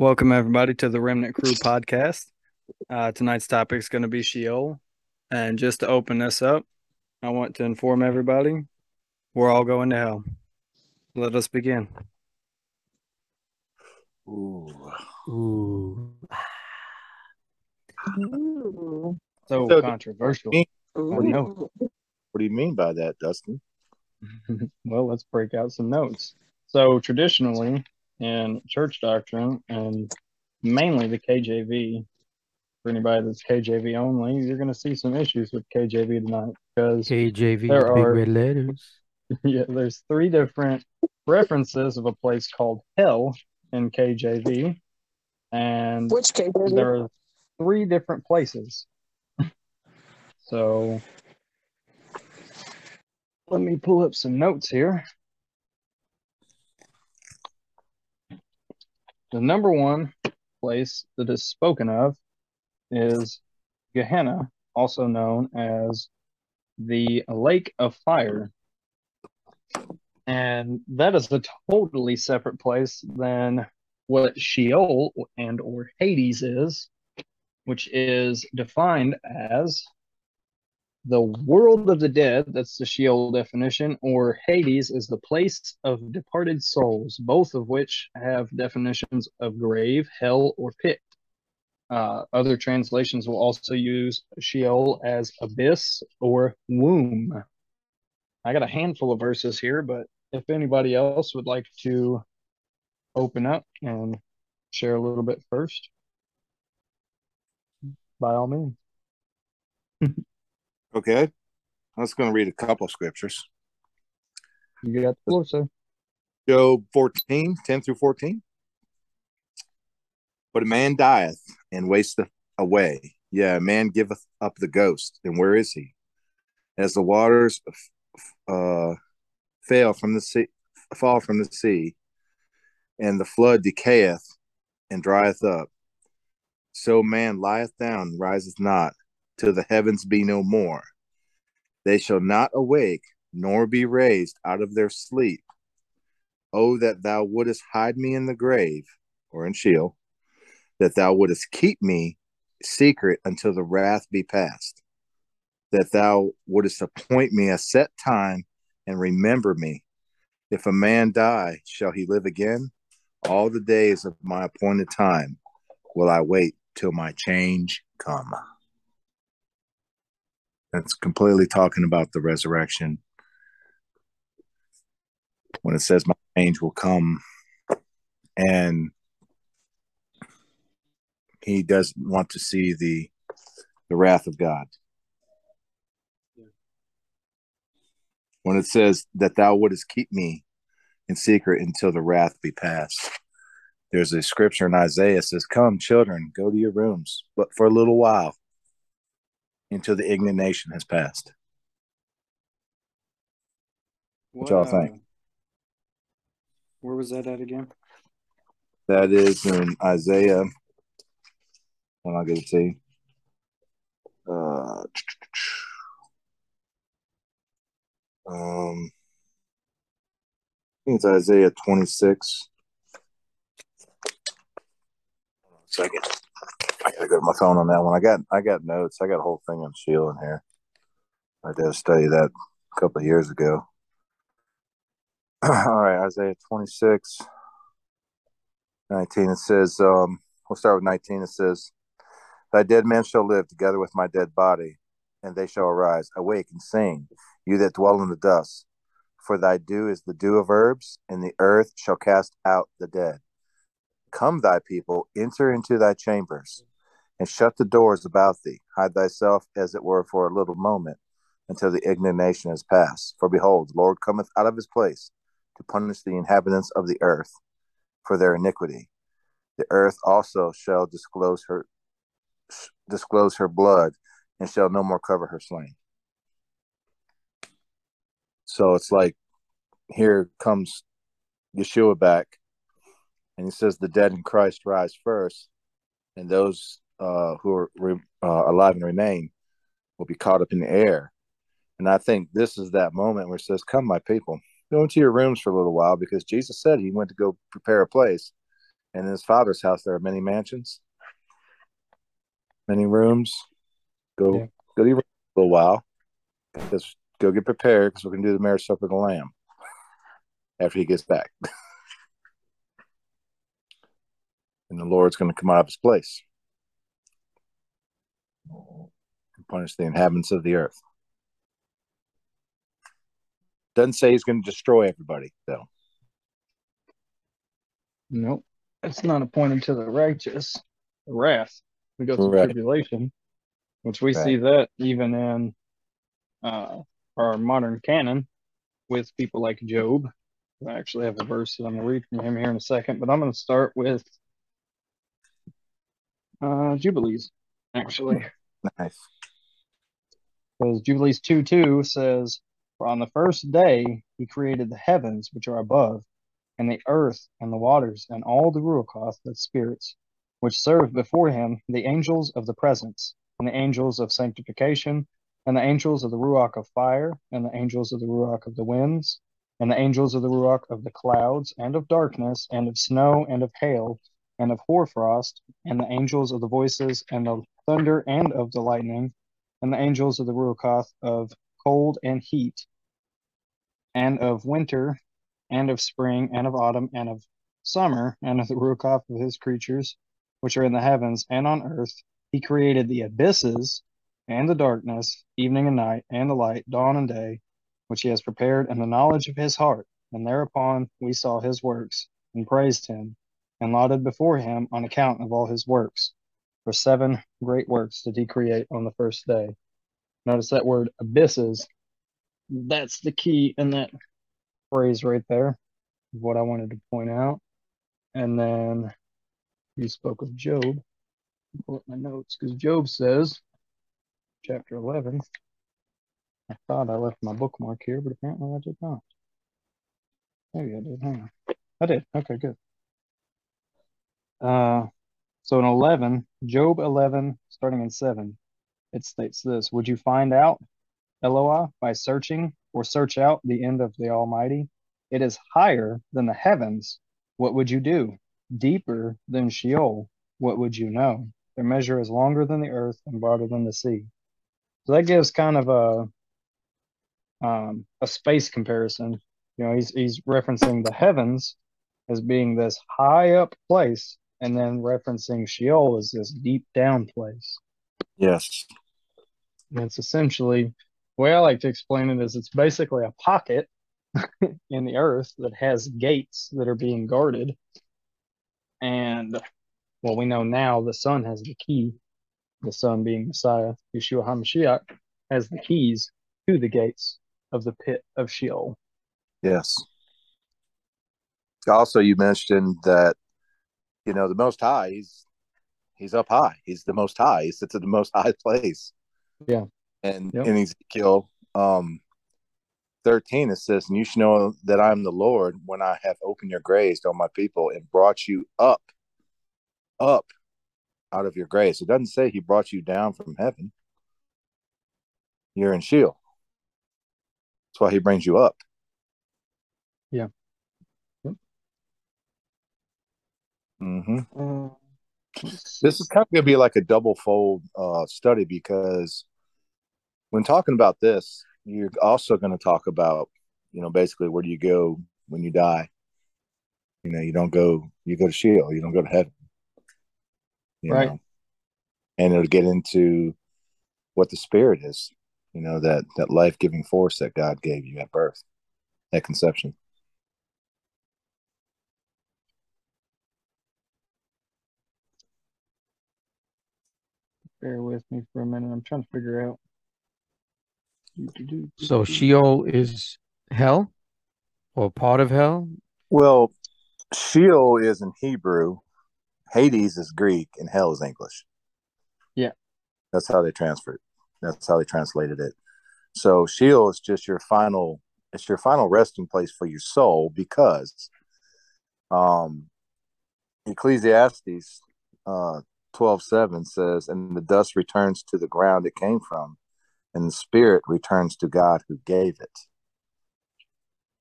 Welcome, everybody, to the Remnant Crew podcast. Uh, tonight's topic is going to be Sheol. And just to open this up, I want to inform everybody we're all going to hell. Let us begin. Ooh. Ooh. Ooh. So, So- controversial. Ooh. know. What do you mean by that, Dustin? well, let's break out some notes. So, traditionally, in church doctrine and mainly the KJV, for anybody that's KJV only, you're going to see some issues with KJV tonight because KJV, There big are- red letters. yeah, there's three different references of a place called hell in KJV, and Which KJV? there are three different places. So let me pull up some notes here. The number one place that is spoken of is Gehenna, also known as the Lake of Fire. And that is a totally separate place than what Sheol and or Hades is, which is defined as the world of the dead, that's the Sheol definition, or Hades is the place of departed souls, both of which have definitions of grave, hell, or pit. Uh, other translations will also use Sheol as abyss or womb. I got a handful of verses here, but if anybody else would like to open up and share a little bit first, by all means. Okay. I was going to read a couple of scriptures. You got the floor, sir. Job 14, 10 through 14. But a man dieth and wasteth away. Yeah, a man giveth up the ghost. And where is he? As the waters uh, fail from the sea, fall from the sea, and the flood decayeth and drieth up, so man lieth down, riseth not, till the heavens be no more. They shall not awake, nor be raised out of their sleep. Oh, that thou wouldest hide me in the grave, or in Sheol, that thou wouldest keep me secret until the wrath be past, that thou wouldest appoint me a set time and remember me. If a man die, shall he live again? All the days of my appointed time will I wait till my change come. That's completely talking about the resurrection. When it says my angel will come, and he doesn't want to see the the wrath of God. When it says that thou wouldest keep me in secret until the wrath be past. There's a scripture in Isaiah says, Come, children, go to your rooms, but for a little while until the indignation has passed. What y'all think? uh, Where was that at again? That is in Isaiah. And I'll get it to you. Uh, um, I think it's Isaiah 26. Hold on a second. I gotta go to my phone on that one. I got I got notes. I got a whole thing on Sheol in here. I did a study that a couple of years ago. All right, Isaiah 26, 19. It says, um, we'll start with 19. It says, Thy dead men shall live together with my dead body, and they shall arise. Awake and sing, you that dwell in the dust. For thy dew is the dew of herbs, and the earth shall cast out the dead. Come, thy people, enter into thy chambers, and shut the doors about thee. Hide thyself, as it were, for a little moment, until the indignation is past. For behold, the Lord cometh out of his place to punish the inhabitants of the earth for their iniquity. The earth also shall disclose her disclose her blood, and shall no more cover her slain. So it's like here comes Yeshua back, and he says the dead in Christ rise first, and those uh, who are re- uh, alive and remain will be caught up in the air. And I think this is that moment where it says, "Come, my people, go into your rooms for a little while," because Jesus said He went to go prepare a place, And in his father's house there are many mansions, many rooms. Go Yeah. go to your room for a little while. Just go get prepared because we're gonna do the marriage supper of the lamb after he gets back. and the Lord's gonna come out of his place and punish the inhabitants of the earth. Doesn't say he's gonna destroy everybody though. Nope. It's not appointed to the righteous. The wrath. We go through Correct. tribulation, which we Right. see that even in uh, our modern canon with people like Job. I actually have a verse that I'm going to read from him here in a second, but I'm going to start with uh, Jubilees, actually. Nice. Because Jubilees 2 2 says, For on the first day he created the heavens which are above, and the earth and the waters, and all the Ruachoth, the spirits, which serve before him, the angels of the presence, and the angels of sanctification, and the angels of the Ruach of fire, and the angels of the Ruach of the winds, and the angels of the Ruach of the clouds, and of darkness, and of snow, and of hail, and of hoarfrost, and the angels of the voices, and of thunder, and of the lightning, and the angels of the Ruachoth of cold and heat, and of winter, and of spring, and of autumn, and of summer, and of the Ruachoth of his creatures, which are in the heavens and on earth. He created the abysses and the darkness, evening and night, and the light, dawn and day, which he has prepared in the knowledge of his heart. And thereupon we saw his works, and praised him, and lauded before him on account of all his works. For seven great works did he create on the first day. Notice that word abysses. That's the key in that phrase right there, what I wanted to point out. And then you spoke of Job. Pull up my notes because Job says, chapter 11. I thought I left my bookmark here, but apparently I did not. Maybe I did. Hang on. I did. Okay, good. Uh, so in 11, Job 11, starting in 7, it states this Would you find out, Eloah, by searching or search out the end of the Almighty? It is higher than the heavens. What would you do? Deeper than Sheol. What would you know? Their measure is longer than the earth and broader than the sea. So that gives kind of a um, a space comparison. You know, he's he's referencing the heavens as being this high up place, and then referencing Sheol as this deep down place. Yes. And it's essentially the way I like to explain it is it's basically a pocket in the earth that has gates that are being guarded. And well, we know now the Son has the key, the Son being Messiah, Yeshua HaMashiach, has the keys to the gates of the pit of Sheol. Yes. Also, you mentioned that you know the Most High. He's he's up high. He's the Most High. He sits at the Most High place. Yeah. And Yep. in Ezekiel um, thirteen, it says, "And you should know that I am the Lord when I have opened your graves on my people and brought you up, up out of your graves." It doesn't say He brought you down from heaven. You're in Sheol. That's why He brings you up. Yeah. Yep. Mm-hmm. Uh, this is kind of going to be like a double fold uh, study because when talking about this, you're also going to talk about, you know, basically where do you go when you die? You know, you don't go, you go to Sheol, you don't go to heaven. You Right. Know? And it'll get into what the spirit is, you know, that that life giving force that God gave you at birth, at conception. Bear with me for a minute. I'm trying to figure out. So Sheol is hell or part of hell? Well, Sheol is in Hebrew, Hades is Greek, and hell is English. Yeah. That's how they transferred. That's how they translated it. So Sheol is just your final it's your final resting place for your soul because um Ecclesiastes uh twelve seven says, and the dust returns to the ground it came from, and the spirit returns to God who gave it.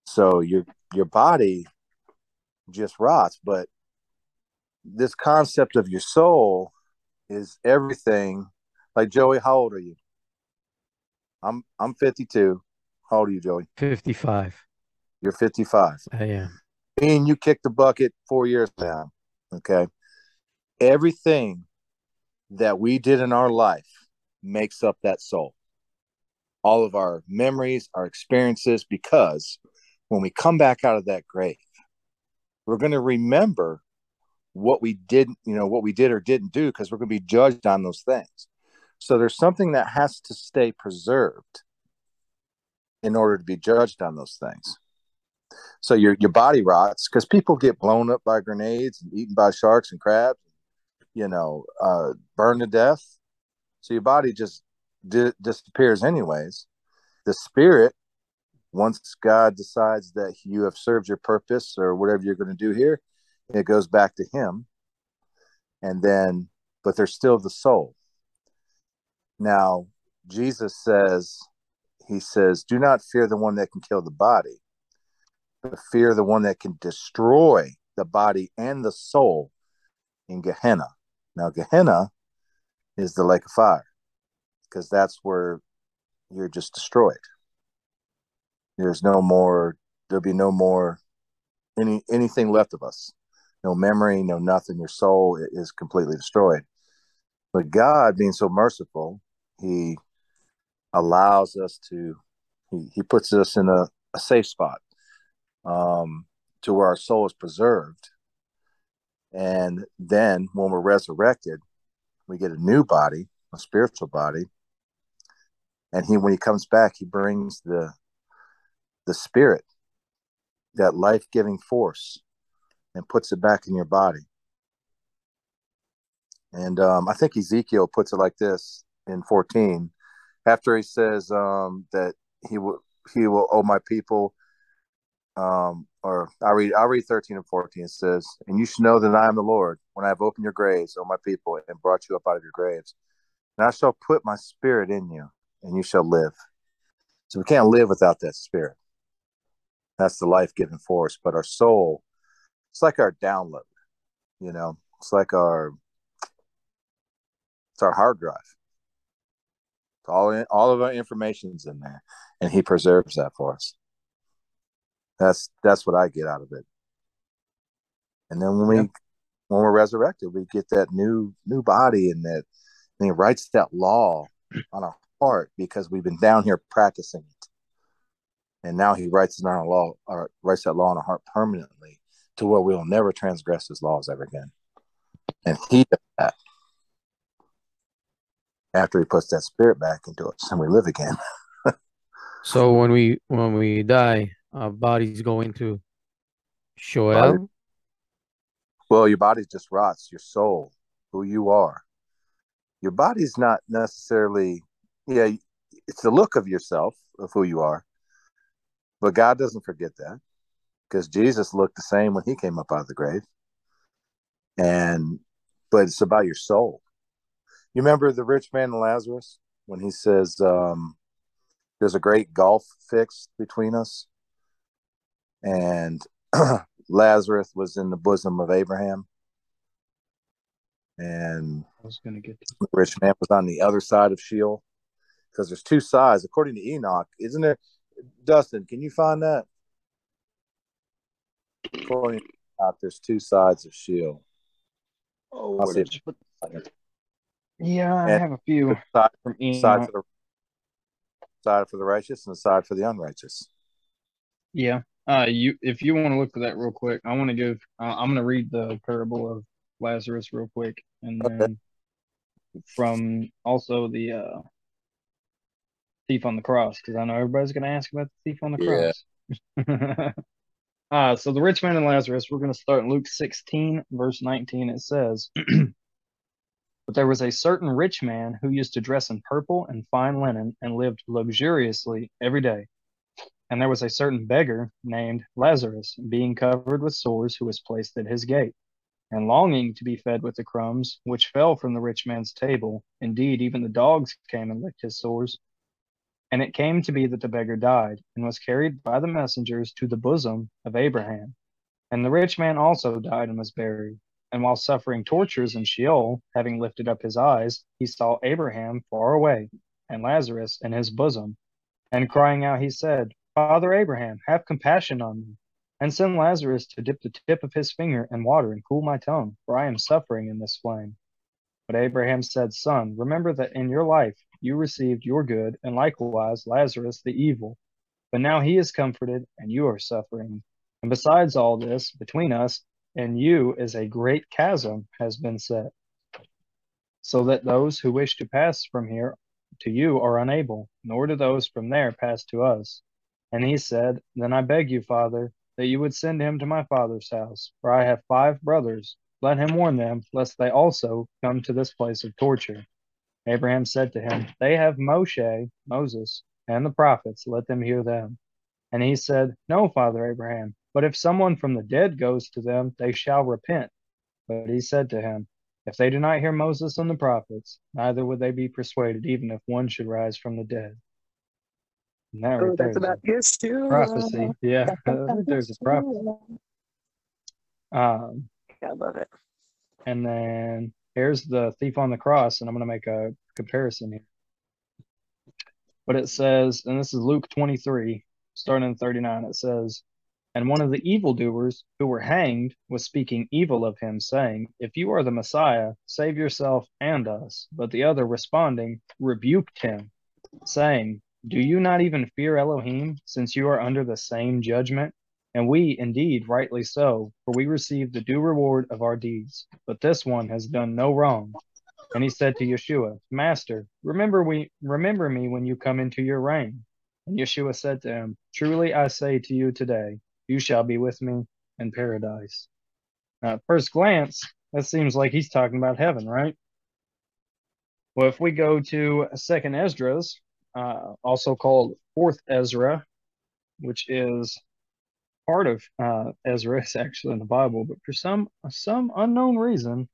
So your your body just rots, but this concept of your soul is everything. Like Joey, how old are you? I'm I'm 52. How old are you, Joey? 55. You're 55. I am. And you kicked the bucket four years now. Okay. Everything that we did in our life makes up that soul. All of our memories, our experiences, because when we come back out of that grave, we're going to remember what we didn't, you know, what we did or didn't do, because we're going to be judged on those things. So there's something that has to stay preserved in order to be judged on those things. So your your body rots because people get blown up by grenades and eaten by sharks and crabs, you know, uh, burned to death. So your body just di- disappears anyways. The spirit, once God decides that you have served your purpose or whatever you're going to do here, it goes back to Him. And then, but there's still the soul. Now, Jesus says, He says, do not fear the one that can kill the body, but fear the one that can destroy the body and the soul in Gehenna. Now, Gehenna is the lake of fire because that's where you're just destroyed. There's no more, there'll be no more any anything left of us. No memory, no nothing. Your soul is completely destroyed. But God, being so merciful, He allows us to, He, he puts us in a, a safe spot um, to where our soul is preserved. And then when we're resurrected, we get a new body, a spiritual body. And he, when he comes back, he brings the the spirit, that life giving force, and puts it back in your body. And um, I think Ezekiel puts it like this in 14, after he says um, that he will he will owe my people um, or I read I read 13 and 14 it says, And you should know that I am the Lord, when I have opened your graves, O my people, and brought you up out of your graves. And I shall put my spirit in you, and you shall live. So we can't live without that spirit. That's the life giving force. But our soul, it's like our download, you know, it's like our it's our hard drive. all in, all of our information's in there, and he preserves that for us. That's that's what I get out of it. And then when we when we're resurrected, we get that new new body and that and he writes that law on our heart because we've been down here practicing it. And now he writes it on our law or writes that law on our heart permanently to where we'll never transgress his laws ever again. And he does that after he puts that spirit back into us and we live again. so when we when we die, our going to into Sheol. Well, your body just rots, your soul, who you are. Your body's not necessarily, yeah, it's the look of yourself, of who you are. But God doesn't forget that because Jesus looked the same when he came up out of the grave. And, but it's about your soul. You remember the rich man and Lazarus when he says, um, there's a great gulf fixed between us? And Lazarus was in the bosom of Abraham. And I was going to get the rich man was on the other side of Sheol because there's two sides, according to Enoch. Isn't there? Dustin, can you find that? According to Enoch, there's two sides of Sheol. Oh, I'll see put... yeah, I and have a few side, from Enoch. Side for the side for the righteous and the side for the unrighteous. Yeah, uh, you if you want to look for that real quick, I want to give. Uh, I'm going to read the parable of Lazarus real quick, and then okay. from also the uh, thief on the cross, because I know everybody's going to ask about the thief on the cross. uh, so the rich man and Lazarus. We're going to start in Luke 16, verse 19. It says. But there was a certain rich man who used to dress in purple and fine linen and lived luxuriously every day. And there was a certain beggar named Lazarus, being covered with sores, who was placed at his gate, and longing to be fed with the crumbs which fell from the rich man's table. Indeed, even the dogs came and licked his sores. And it came to be that the beggar died, and was carried by the messengers to the bosom of Abraham. And the rich man also died and was buried. And while suffering tortures in Sheol, having lifted up his eyes, he saw Abraham far away, and Lazarus in his bosom. And crying out, he said, Father Abraham, have compassion on me, and send Lazarus to dip the tip of his finger in water and cool my tongue, for I am suffering in this flame. But Abraham said, Son, remember that in your life you received your good, and likewise Lazarus the evil. But now he is comforted, and you are suffering. And besides all this, between us and you is a great chasm has been set, so that those who wish to pass from here to you are unable, nor do those from there pass to us. And he said, Then I beg you, Father, that you would send him to my father's house, for I have five brothers. Let him warn them, lest they also come to this place of torture. Abraham said to him, They have Moshe, Moses, and the prophets, let them hear them. And he said, No, Father Abraham, but if someone from the dead goes to them, they shall repent. But he said to him, If they do not hear Moses and the prophets, neither would they be persuaded, even if one should rise from the dead. Right oh, that's about Yeshua. Prophecy. Yeah, there's a prophecy. Um, I love it. And then here's the thief on the cross, and I'm going to make a comparison here. But it says, and this is Luke 23, starting in 39, it says, And one of the evildoers who were hanged was speaking evil of him, saying, If you are the Messiah, save yourself and us. But the other responding rebuked him, saying, do you not even fear Elohim, since you are under the same judgment? And we, indeed, rightly so, for we receive the due reward of our deeds. But this one has done no wrong. And he said to Yeshua, Master, remember we remember me when you come into your reign. And Yeshua said to him, Truly I say to you today, you shall be with me in paradise. Now, at first glance, that seems like he's talking about heaven, right? Well, if we go to Second Esdras, uh, also called Fourth Ezra, which is part of uh, Ezra. It's actually in the Bible, but for some some unknown reason,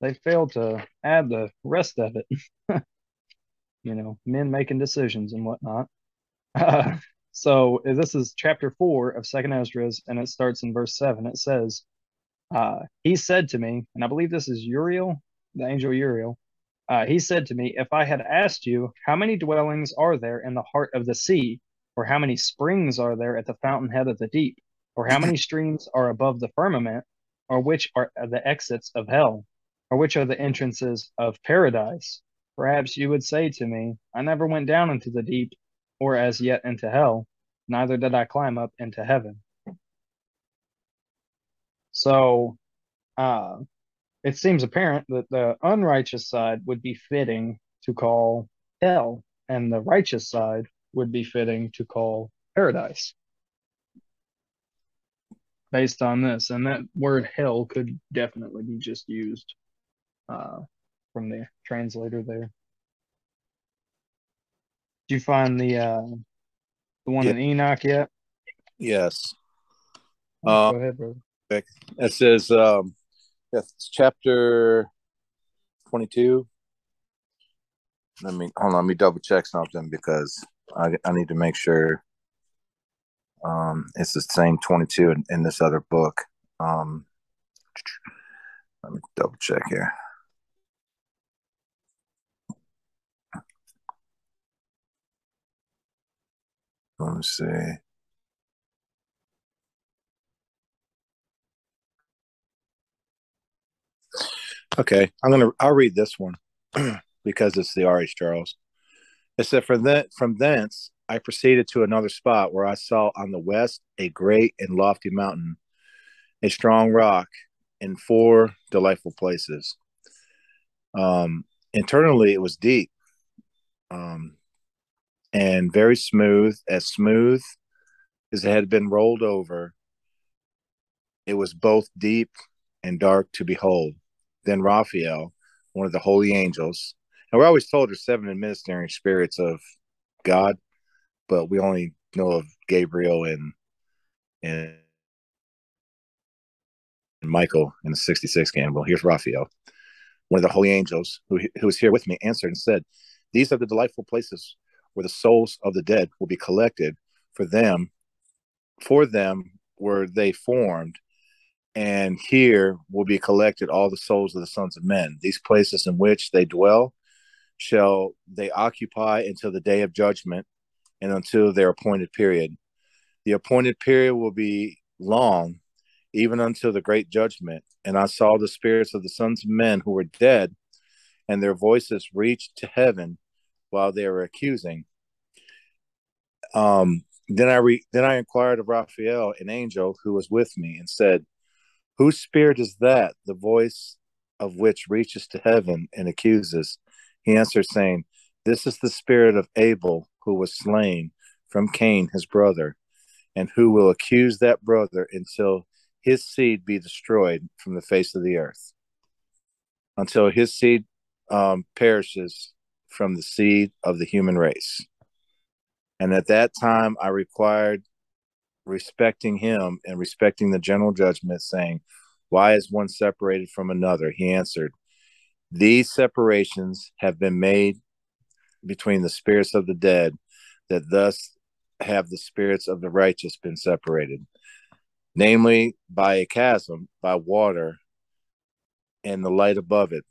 they failed to add the rest of it. you know, men making decisions and whatnot. Uh, so this is chapter four of Second Esdras, and it starts in verse seven. It says, uh, "He said to me, and I believe this is Uriel, the angel Uriel. Uh, he said to me, If I had asked you, How many dwellings are there in the heart of the sea? Or how many springs are there at the fountainhead of the deep? Or how many streams are above the firmament? Or which are the exits of hell? Or which are the entrances of paradise? Perhaps you would say to me, I never went down into the deep, or as yet into hell, neither did I climb up into heaven. So, uh, it seems apparent that the unrighteous side would be fitting to call hell, and the righteous side would be fitting to call paradise. Based on this, and that word hell could definitely be just used uh, from the translator there. Did you find the uh, the one yeah. in Enoch yet? Yes. Oh, go ahead, brother. It says um, Yes, chapter 22. Let me hold on. Let me double check something because I, I need to make sure um, it's the same 22 in, in this other book. Um, let me double check here. Let me see. Okay, I'm gonna. I'll read this one because it's the R.H. Charles. It said, "From that, from thence, I proceeded to another spot where I saw on the west a great and lofty mountain, a strong rock, and four delightful places. Um, internally, it was deep, um, and very smooth, as smooth as it had been rolled over. It was both deep and dark to behold." Then Raphael, one of the holy angels. And we're always told there's seven administering spirits of God, but we only know of Gabriel and and, and Michael in the 66 game. Well, here's Raphael, one of the holy angels who, who was here with me, answered and said, These are the delightful places where the souls of the dead will be collected for them. For them were they formed, and here will be collected all the souls of the sons of men. These places in which they dwell shall they occupy until the day of judgment and until their appointed period. The appointed period will be long, even until the great judgment. And I saw the spirits of the sons of men who were dead, and their voices reached to heaven while they were accusing. Um, then I re- then I inquired of Raphael, an angel who was with me, and said, Whose spirit is that, the voice of which reaches to heaven and accuses? He answered, saying, This is the spirit of Abel, who was slain from Cain, his brother, and who will accuse that brother until his seed be destroyed from the face of the earth, until his seed um, perishes from the seed of the human race. And at that time, I required respecting him and respecting the general judgment, saying, Why is one separated from another? He answered, These separations have been made between the spirits of the dead, that thus have the spirits of the righteous been separated, namely by a chasm, by water, and the light above it.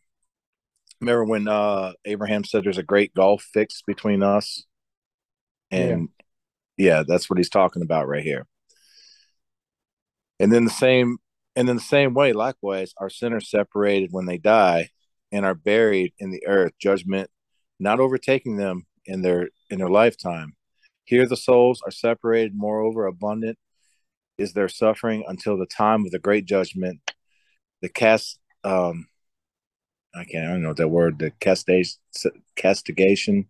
Remember when uh, Abraham said there's a great gulf fixed between us? And yeah, that's what he's talking about right here. And then the same and in the same way, likewise, our sinners separated when they die and are buried in the earth, judgment not overtaking them in their in their lifetime. Here the souls are separated, moreover, abundant is their suffering until the time of the great judgment. The cast um I can't I don't know that word, the castation castigation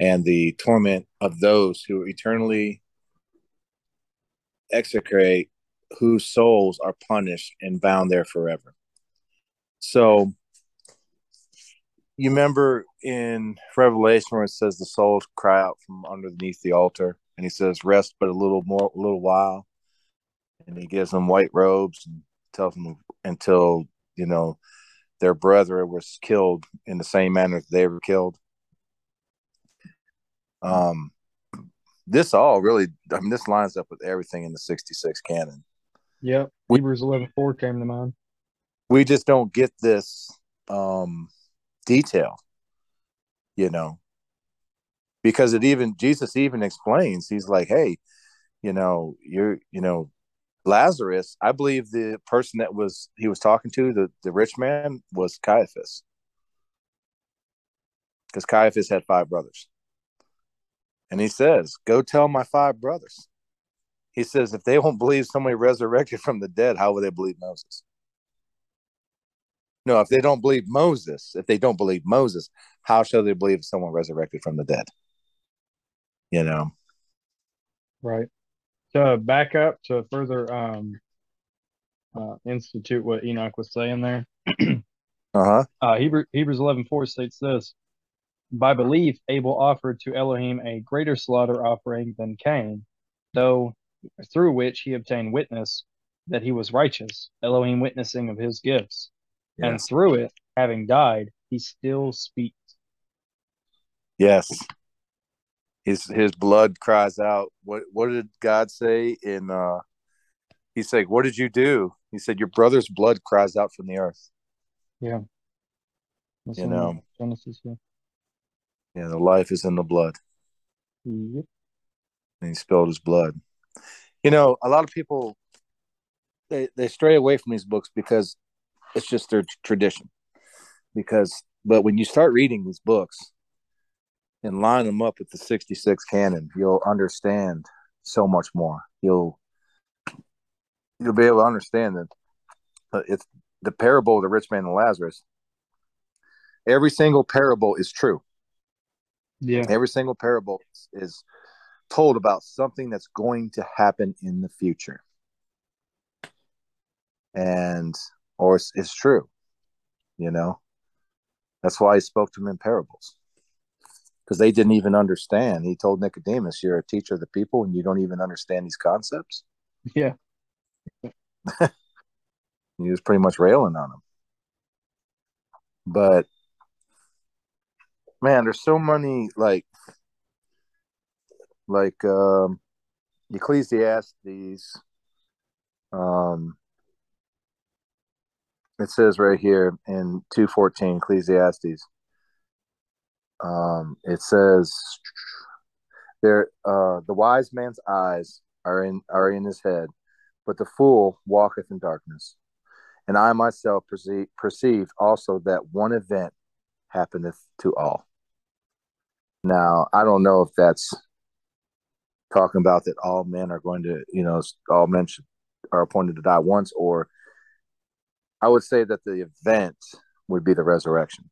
and the torment of those who eternally execrate whose souls are punished and bound there forever. So you remember in Revelation where it says the souls cry out from underneath the altar, and he says, "Rest but a little more, a little while," and he gives them white robes and tells them until you know their brother was killed in the same manner that they were killed. Um, this all really, I mean, this lines up with everything in the 66 canon. Yep. We- Hebrews eleven four came to mind. We just don't get this um, detail, you know, because it even, Jesus even explains, he's like, hey, you know, you're, you know, Lazarus, I believe the person that was, he was talking to, the, the rich man, was Caiaphas. Because Caiaphas had five brothers. And he says, Go tell my five brothers. He says, If they won't believe somebody resurrected from the dead, how will they believe Moses? No, if they don't believe Moses, if they don't believe Moses, how shall they believe someone resurrected from the dead? You know, Right. To back up to further um uh institute what Enoch was saying there. uh huh. Uh Hebrew, Hebrews eleven four states this by belief Abel offered to Elohim a greater slaughter offering than Cain, though through which he obtained witness that he was righteous, Elohim witnessing of his gifts. And through it, having died, he still speaks. Yes. His his blood cries out. What what did God say in uh he said, What did you do? He said, Your brother's blood cries out from the earth. That's You know. Genesis. Yeah. Yeah, the life is in the blood. Yep. And he spilled his blood. You know, a lot of people they, they stray away from these books because it's just their tradition. Because but when you start reading these books and line them up with the 66 canon, you'll understand so much more. You'll you'll be able to understand that uh, it's the parable of the rich man and Lazarus. Every single parable is true. Yeah. Every single parable is, told about something that's going to happen in the future. And or it's, it's true, you know. That's why he spoke to them in parables. Because they didn't even understand. He told Nicodemus, You're a teacher of the people and you don't even understand these concepts. Yeah. He was pretty much railing on him. But man, there's so many like like um Ecclesiastes, um it says right here in 214 Ecclesiastes. Um, it says there uh the wise man's eyes are in are in his head, but the fool walketh in darkness. And I myself perceive, perceived also that one event happeneth to all. Now, I don't know if that's talking about that all men are going to, you know, all men should, are appointed to die once, or I would say that the event would be the resurrection.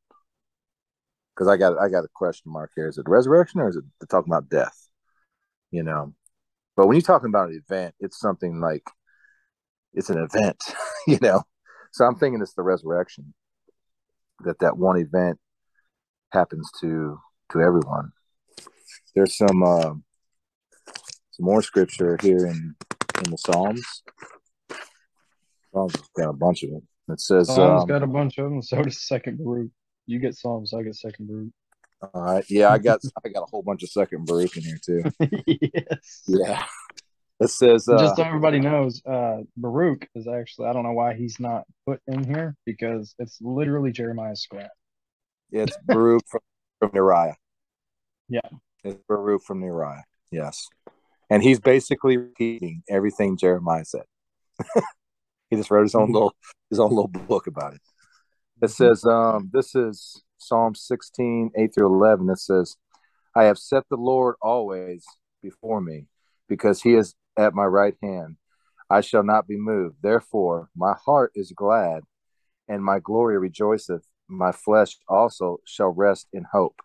Because I got I got a question mark here. Is it resurrection or is it talking about death? You know. But when you're talking about an event, it's something like it's an event, you know. So I'm thinking it's the resurrection. That that one event happens to to everyone. There's some uh, some more scripture here in in the Psalms. Psalms got a bunch of it. It says Psalms um, got a bunch of them. So does Second Baruch. You get Psalms, I get Second Baruch. all right, yeah, I got I got a whole bunch of second Baruch in here too. yes. Yeah, it says uh, Just so everybody knows, uh, Baruch is actually I don't know why he's not put in here because it's literally Jeremiah's scrap. it's Baruch from, from Neriah. Yeah. It's Baruch from Neriah. Yes, and he's basically repeating everything Jeremiah said. he just wrote his own little his own little book about it. It says, um, this is Psalm 16, 8 through 11. It says, I have set the Lord always before me, because he is at my right hand. I shall not be moved. Therefore, my heart is glad, and my glory rejoiceth. My flesh also shall rest in hope.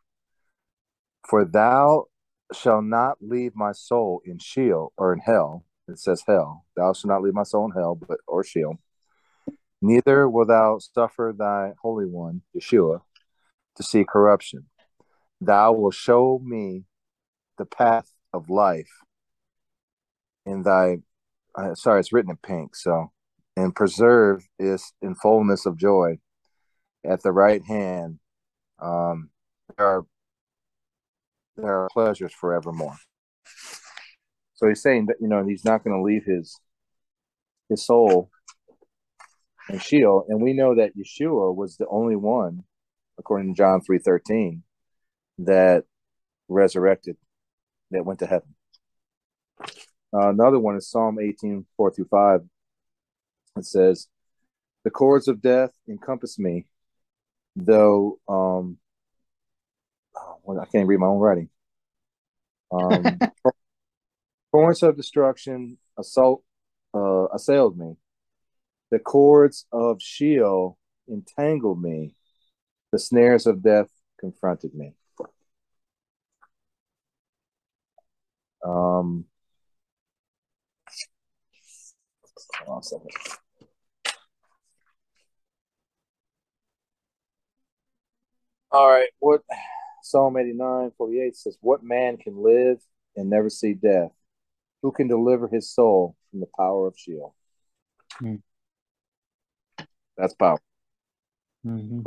For thou shalt not leave my soul in Sheol or in hell. It says hell. Thou shalt not leave my soul in hell, but or Sheol. Neither will thou suffer thy holy one, Yeshua, to see corruption. Thou will show me the path of life in thy uh, sorry, it's written in pink, so and preserve is in fullness of joy at the right hand. Um, there are there are pleasures forevermore. So he's saying that you know he's not going to leave his his soul in Sheol, and we know that Yeshua was the only one, according to John three thirteen, that resurrected, that went to heaven. Uh, another one is Psalm 18, 4 through 5. It says, The cords of death encompass me, though um oh, well, I can't read my own writing. Um torrents of destruction assault uh assailed me. The cords of Sheol entangled me. The snares of death confronted me. Um hold on a second. All right. What Psalm 89, 48 says, What man can live and never see death? Who can deliver his soul from the power of Sheol? Hmm. That's powerful. Mm-hmm.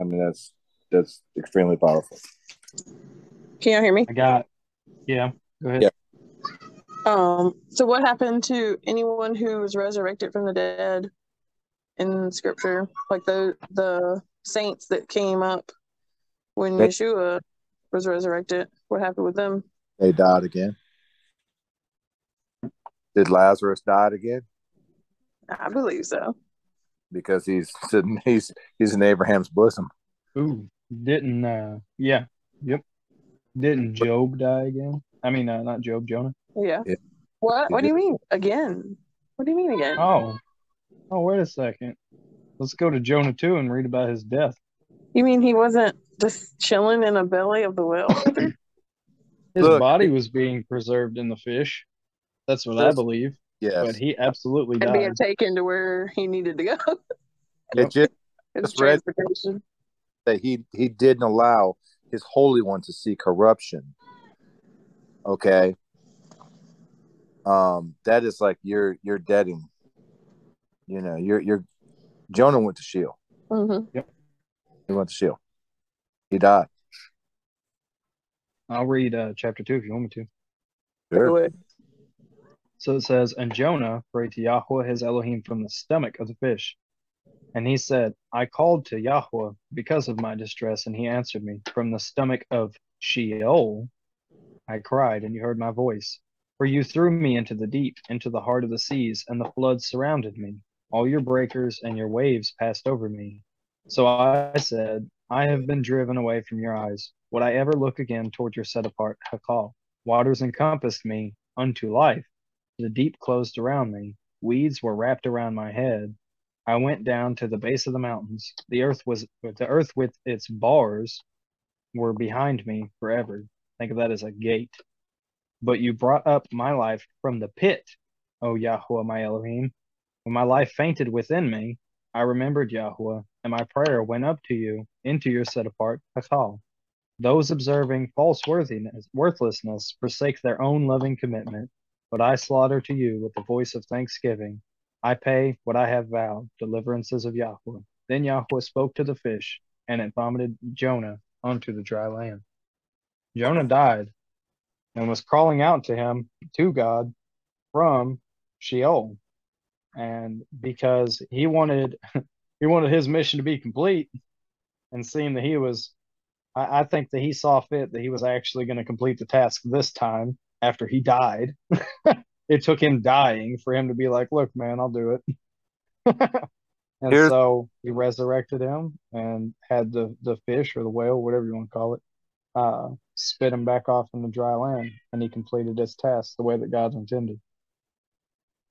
I mean, that's that's extremely powerful. Can y'all hear me? I got. Yeah. Go ahead. Yeah. Um, so what happened to anyone who was resurrected from the dead in scripture? Like the the saints that came up when They- Yeshua was resurrected. What happened with them? They died again. Did Lazarus die again? I believe so. Because he's sitting he's he's in Abraham's bosom. Ooh. Didn't. uh Yeah. Yep. Didn't Job die again? I mean, uh, not Job. Jonah. Yeah. Yeah. What? He What do you mean? Again? What do you mean again? Oh. Oh, wait a second. Let's go to Jonah 2 and read about his death. You mean he wasn't just chilling in a belly of the whale? His Look. body was being preserved in the fish. That's what I believe. Yes. But he absolutely and being taken to where he needed to go. It just His Just transportation. that he he didn't allow his holy one to see corruption. Okay. Um, that is like you're you're deading. You know, you're you're Jonah went to Sheol. hmm He went to Sheol. He died. I'll read uh, chapter 2 if you want me to. Sure. So it says, And Jonah prayed to Yahweh his Elohim from the stomach of the fish. And he said, I called to Yahweh because of my distress, and he answered me. From the stomach of Sheol I cried, and you heard my voice. For you threw me into the deep, into the heart of the seas, and the floods surrounded me. All your breakers and your waves passed over me. So I said, I have been driven away from your eyes. Would I ever look again toward your set apart Hakal? Waters encompassed me unto life. The deep closed around me. Weeds were wrapped around my head. I went down to the base of the mountains. The earth was the earth with its bars were behind me forever. Think of that as a gate. But you brought up my life from the pit, O Yahweh my Elohim. When my life fainted within me, I remembered Yahweh, and my prayer went up to you into your set apart Hakal. Those observing false worthiness, worthlessness forsake their own loving commitment, but I slaughter to you with the voice of thanksgiving. I pay what I have vowed, deliverances of Yahweh. Then Yahweh spoke to the fish, and it vomited Jonah onto the dry land. Jonah died and was crawling out to him, to God, from Sheol. And because he wanted he wanted his mission to be complete, and seeing that he was I, I think that he saw fit that he was actually going to complete the task this time after he died. it took him dying for him to be like, look, man, I'll do it. and Here's... so he resurrected him and had the, the fish or the whale, whatever you want to call it, uh, spit him back off in the dry land. And he completed his task the way that God intended.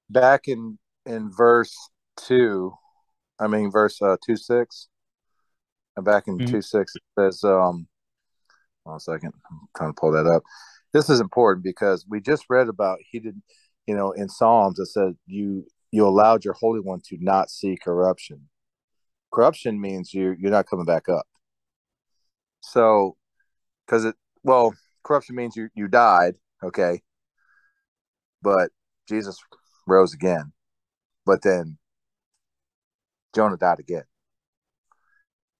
Back in, in verse 2, I mean, verse uh, 2 6, and back in mm-hmm. 2 6, it says, um, one second, I'm trying to pull that up. This is important because we just read about he did, you know, in Psalms it said you you allowed your Holy One to not see corruption. Corruption means you you're not coming back up. So, because it well, corruption means you you died, okay, but Jesus rose again, but then Jonah died again.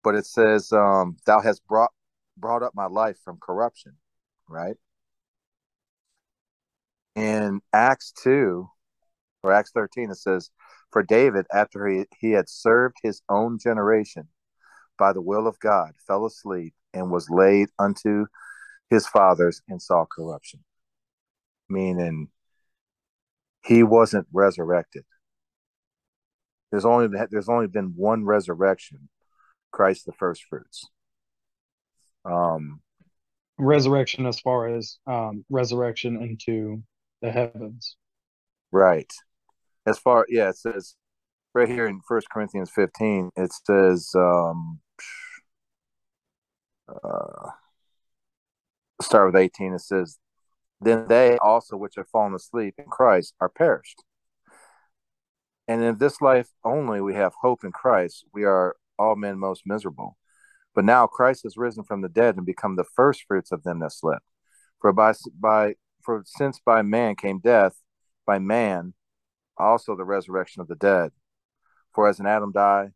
But it says, um, "Thou hast brought brought up my life from corruption," right? In Acts two, or Acts 13, it says, For David, after he, he had served his own generation by the will of God, fell asleep and was laid unto his fathers and saw corruption. Meaning he wasn't resurrected. There's only there's only been one resurrection, Christ the first fruits. Um resurrection as far as um resurrection into the heavens. Right as far yeah it says right here in first corinthians 15 it says um uh start with 18 it says then they also which have fallen asleep in christ are perished and in this life only we have hope in christ we are all men most miserable but now christ has risen from the dead and become the first fruits of them that slept for by by for since by man came death by man also the resurrection of the dead. For as in Adam died,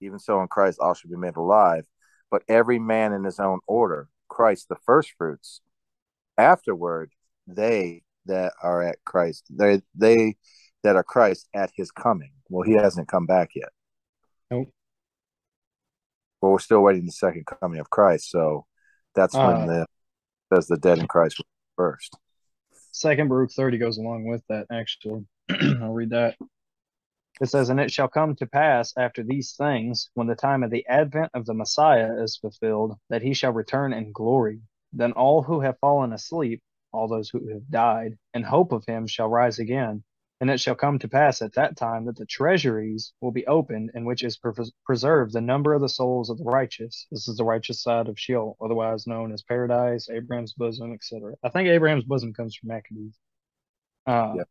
even so in Christ all should be made alive. But every man in his own order, Christ the firstfruits. Afterward, they that are at Christ, they they that are Christ at his coming. Well, he hasn't come back yet. Nope. But we're still waiting the second coming of Christ. So that's uh, when the says the dead in Christ first. Second Baruch 30 goes along with that, actually. I'll read that. It says, And it shall come to pass after these things, when the time of the advent of the Messiah is fulfilled, that he shall return in glory. Then all who have fallen asleep, all those who have died, in hope of him shall rise again. And it shall come to pass at that time that the treasuries will be opened, in which is pre- preserved the number of the souls of the righteous. This is the righteous side of Sheol, otherwise known as paradise, Abraham's bosom, etc. I think Abraham's bosom comes from Maccabees. Uh, yep.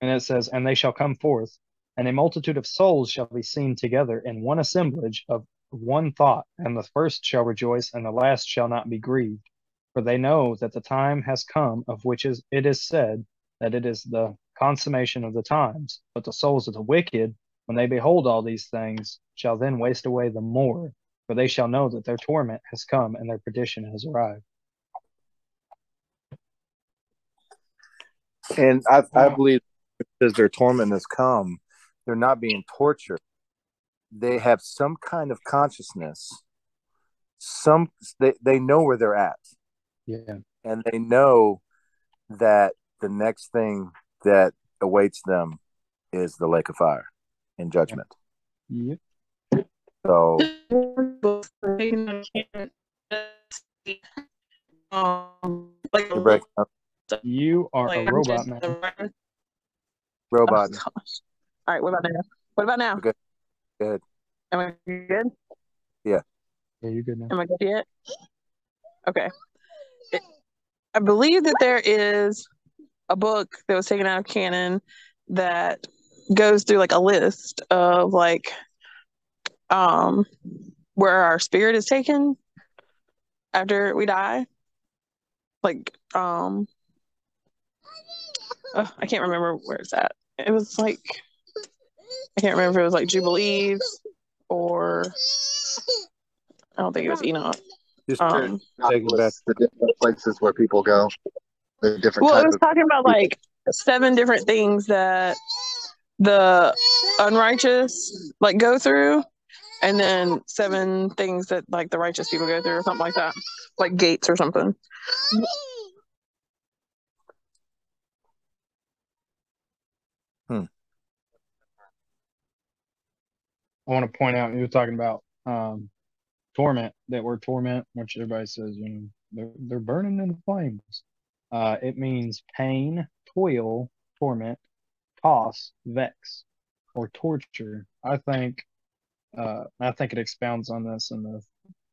And it says, And they shall come forth, and a multitude of souls shall be seen together in one assemblage of one thought, and the first shall rejoice, and the last shall not be grieved. For they know that the time has come of which is, it is said that it is the consummation of the times. But the souls of the wicked, when they behold all these things, shall then waste away the more, for they shall know that their torment has come and their perdition has arrived. And I, I believe because their torment has come, they're not being tortured. they have some kind of consciousness. Some they, they know where they're at. Yeah. And they know that the next thing that awaits them is the lake of fire in judgment. Yep. So like you're breaking up. You are like, a robot man. Oh, Robot. gosh. All right, what about now? What about now? Good. Good. Am I good? Yeah, Yeah, you're good now. Am I good yet? Okay. I believe that there is a book that was taken out of canon that goes through like a list of like um where our spirit is taken after we die. Like um I can't remember where it's at. It was like I can't remember if it was like Jubilees or I don't think it was Enoch. Just Um, taking back. the different places where people go, the different well, it type was of talking about like seven different things that the unrighteous like go through, and then seven things that like the righteous people go through, or something like that, like gates or something. Hmm. I want to point out you were talking about um, torment. That word torment, which everybody says, you know, they're they're burning in the flames. Uh, it means pain, toil, torment, toss, vex, or torture. I think, uh, I think it expounds on this in the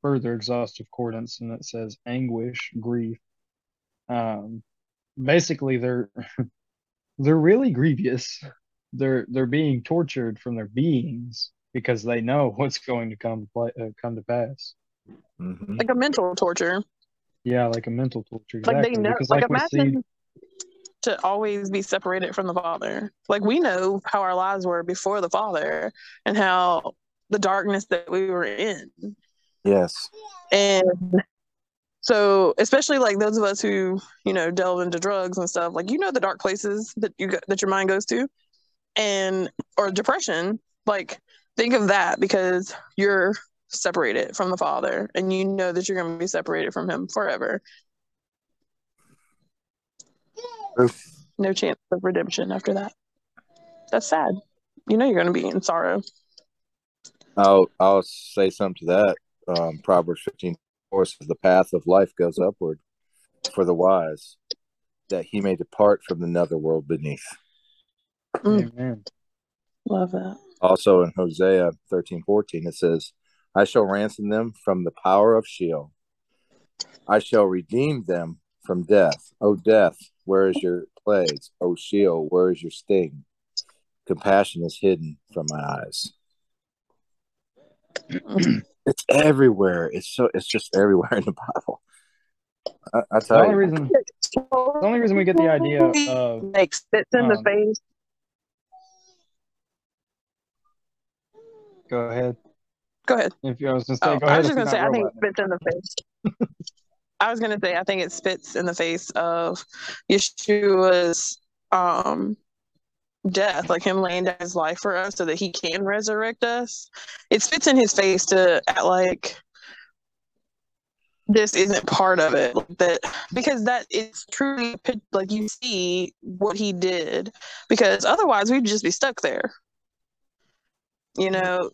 further exhaustive concordance, and it says anguish, grief. Um, basically, they're they're really grievous. They're they're being tortured from their beings because they know what's going to come to play, uh, come to pass. Mhm. Like a mental torture. Yeah, like a mental torture. Like they know. because Like, like, we see, imagine to always be separated from the Father. Like we know how our lives were before the Father, and how the darkness that we were in. Yes. And so, especially like those of us who, you know, delve into drugs and stuff, like you know the dark places that you go, that your mind goes to, and or depression. Like think of that because you're separated from the Father, and you know that you're going to be separated from Him forever. No chance of redemption after that. That's sad. You know you're going to be in sorrow. I'll I'll say something to that. Um, Proverbs fifteen four says, "The path of life goes upward for the wise, that he may depart from the netherworld beneath." Mm. Amen. Love that. Also in Hosea thirteen fourteen, it says, "I shall ransom them from the power of Sheol. I shall redeem them from death. O death, where is your plagues? O Sheol, where is your sting? Compassion is hidden from my eyes." it's everywhere. It's so it's just everywhere in the Bible. I, I The tell only you, reason, the only reason we get the idea of like spits in the um, face. go ahead. Go ahead. If you I was gonna say, Oh, go I was if just gonna say, I think it spits in the face. I was gonna say, I think it spits in the face of Yeshua's um death, like him laying down his life for us so that he can resurrect us. It spits in his face to act like this isn't part of it. That because that it's truly like you see what he did. Because otherwise we'd just be stuck there. You know,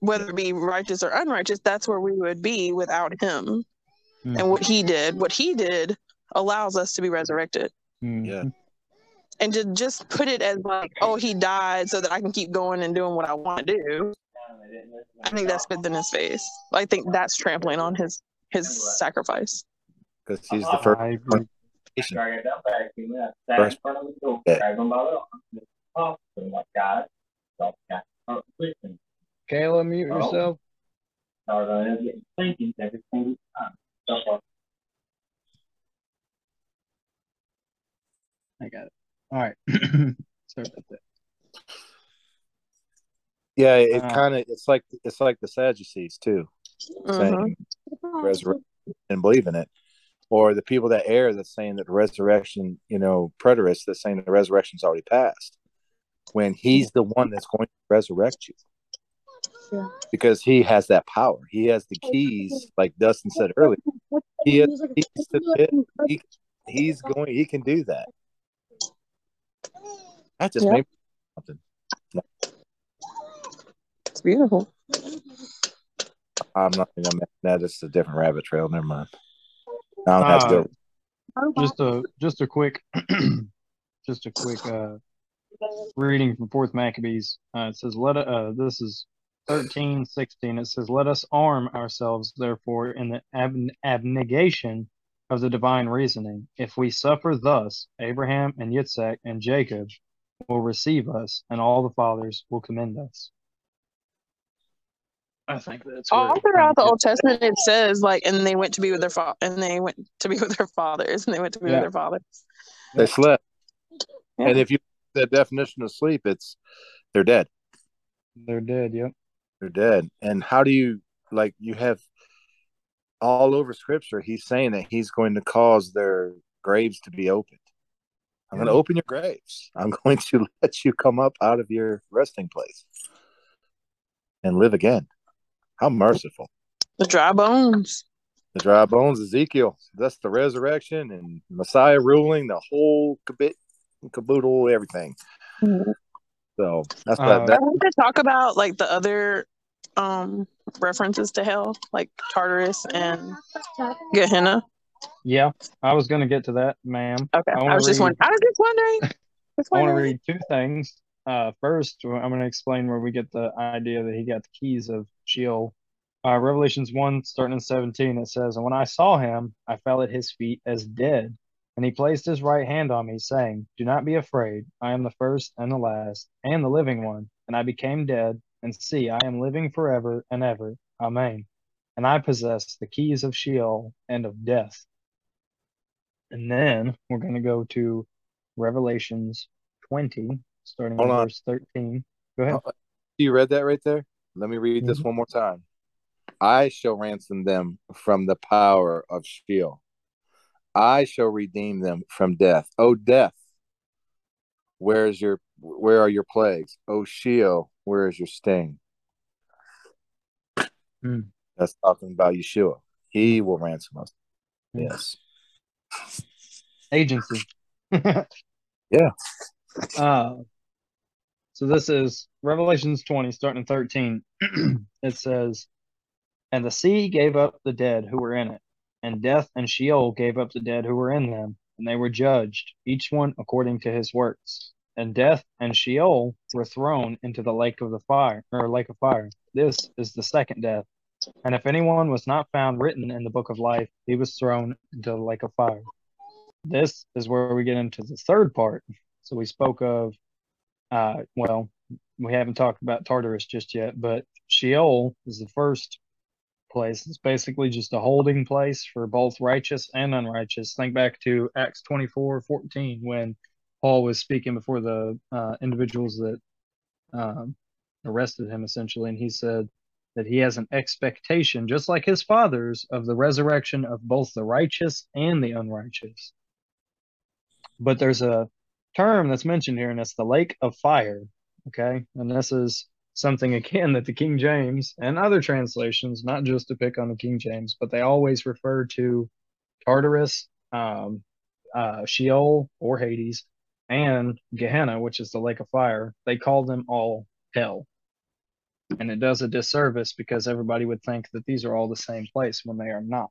whether it be righteous or unrighteous, that's where we would be without him Mm. and what he did. What he did allows us to be resurrected. Mhm. Yeah. And to just put it as like, oh, he died so that I can keep going and doing what I want to do. I think that spits in his face. I think that's trampling on his his sacrifice. because he's the first. I agree. First- Kayla, mute yourself. I got it. All right. Sorry about that. Yeah, it Uh, kind of it's like it's like the Sadducees too, Mhm. saying resurrection and believe in it, or the people that err that's saying that the resurrection, you know, preterists that's saying the resurrection's already passed, when he's the one that's going to resurrect you. Yeah. because he has that power. He has the keys, like Dustin said earlier. He has the keys to the pit. He, he's going. He can do that. That just Yeah. made something. It's beautiful. I'm not gonna. mention That is a different rabbit trail. Never mind. I don't have to go. just a just a quick just a quick uh reading from fourth maccabees uh it says let uh this is 13 16 it says let us arm ourselves therefore in the ab- abnegation of the divine reasoning if we suffer thus abraham and yitzhak and jacob will receive us and all the fathers will commend us i think that's All throughout the Old Testament, it says like, and they went to be with their fa- and they went to be with their fathers, and they went to be Yeah. with their fathers. They slept, Yeah. and if you the definition of sleep, it's they're dead. they're dead yep They're dead. And how do you like? You have all over Scripture. He's saying that he's going to cause their graves to be opened. I'm going to open your graves. I'm going to let you come up out of your resting place and live again. How merciful. The dry bones. The dry bones, Ezekiel. That's the resurrection and Messiah ruling the whole cabit, caboodle, everything. Mm-hmm. So that's what Uh, I that, want to talk about like the other um references to hell, like Tartarus and Gehenna. yeah i was going to get to that ma'am Okay, I I, wanna was just wondering. I was just wondering. Just I want to read two things. Uh, first, I'm going to explain where we get the idea that he got the keys of Sheol. Uh, Revelations 1, starting in 17, it says, And when I saw him, I fell at his feet as dead. And he placed his right hand on me, saying, Do not be afraid. I am the first and the last, and the living one. And I became dead, and see, I am living forever and ever. Amen. And I possess the keys of Sheol and of death. And then we're going to go to Revelations 20, starting Hold on. verse 13. Go ahead. you read that right there? Let me read this Mhm. one more time. I shall ransom them from the power of Sheol. I shall redeem them from death. O death, where is your where are your plagues? O Sheol, where is your sting? Hmm. That's talking about Yeshua. He will ransom us. Hmm. Yes. Agency. Yeah. Uh, so this is Revelations 20, starting in 13. it says, And the sea gave up the dead who were in it, and death and Sheol gave up the dead who were in them, and they were judged, each one according to his works. And death and Sheol were thrown into the lake of the fire, or lake of fire. This is the second death. And if anyone was not found written in the book of life, he was thrown into the lake of fire. This is where we get into the third part. So we spoke of, uh, well, we haven't talked about Tartarus just yet, but Sheol is the first place. It's basically just a holding place for both righteous and unrighteous. Think back to Acts 24 14 when Paul was speaking before the uh, individuals that um, arrested him, essentially, and he said that he has an expectation, just like his fathers, of the resurrection of both the righteous and the unrighteous. But there's a term that's mentioned here, and it's the lake of fire. Okay. And this is something, again, that the King James and other translations, not just to pick on the King James, but they always refer to Tartarus, um, uh, Sheol or Hades, and Gehenna, which is the lake of fire. They call them all hell. And it does a disservice because everybody would think that these are all the same place when they are not.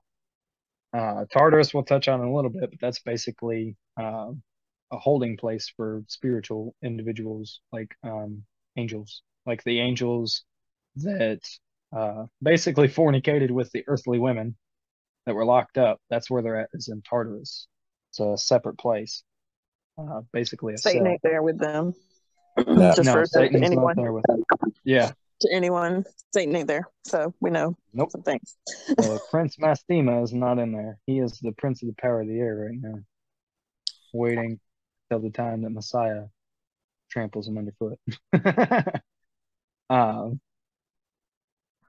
Uh, Tartarus we'll touch on a little bit, but that's basically uh, a holding place for spiritual individuals like um, angels, like the angels that uh, basically fornicated with the earthly women that were locked up. That's where they're at, is in Tartarus. It's a separate place, uh, basically a Satan cell. ain't there with them. No. Just No, for Satan's anyone, not there with them. Yeah, to anyone, Satan ain't there. So we know Nope. some things. Prince Mastema is not in there. He is the prince of the power of the air right now, waiting till the time that Messiah tramples him underfoot. um,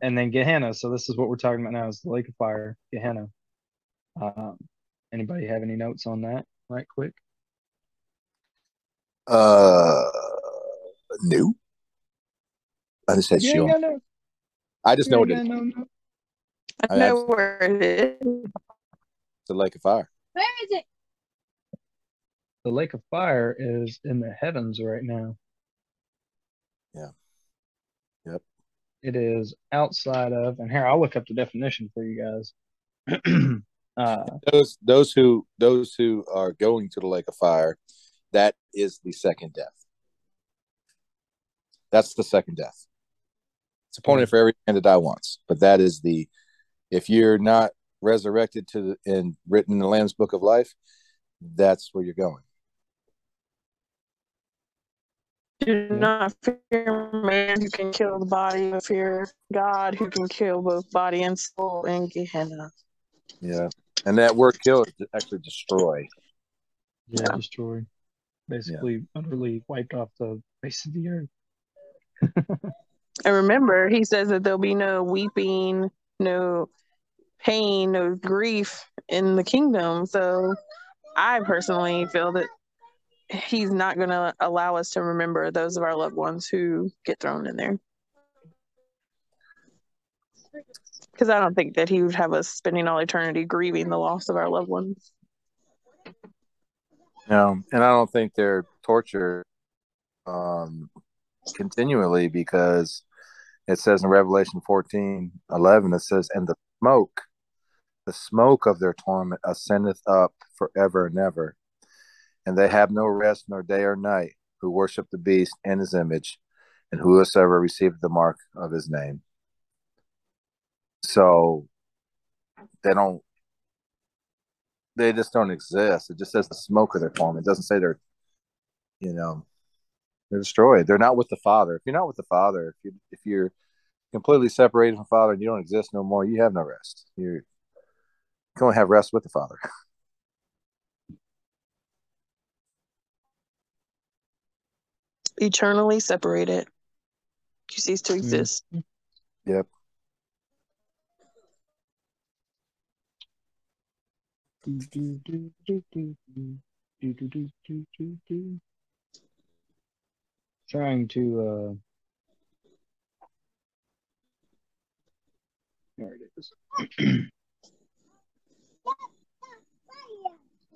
and then Gehenna. So this is what we're talking about now: is the lake of fire, Gehenna. Um, anybody have any notes on that? Right, quick. Uh, no. I just had You ain't Sheol. no. I just know what it is. No, no. I I know abs- where it is. It's a lake of fire. Where is it? The lake of fire is in the heavens right now. Yeah. Yep. It is outside of, and here I'll look up the definition for you guys. uh, Those those who those who are going to the lake of fire, that is the second death. That's the second death. It's appointed for every man to die once, but that is the if you're not resurrected to the and written in the Lamb's book of life, that's where you're going. Do not fear man who can kill the body, but fear God who can kill both body and soul in Gehenna. Yeah, and that word "kill" is actually destroy. yeah, Yeah. destroyed. Basically, utterly wiped off the face of the earth. And remember, he says that there'll be no weeping, no pain, no grief in the kingdom. So I personally feel that he's not going to allow us to remember those of our loved ones who get thrown in there. Because I don't think that he would have us spending all eternity grieving the loss of our loved ones. No, and I don't think they're tortured um, continually because it says in Revelation 14 11, it says, And the smoke, the smoke of their torment ascendeth up forever and ever. And they have no rest nor day or night who worship the beast and his image, and whosoever received the mark of his name. So they don't they just don't exist. It just says the smoke of their form. It doesn't say they're, you know, they're destroyed. They're not with the Father. If you're not with the Father, if you if you're completely separated from Father and you don't exist no more, you have no rest. You're you can only have rest with the Father. eternally separated. You cease to hmm. exist. Mm. Yep. Trying to uh there it is.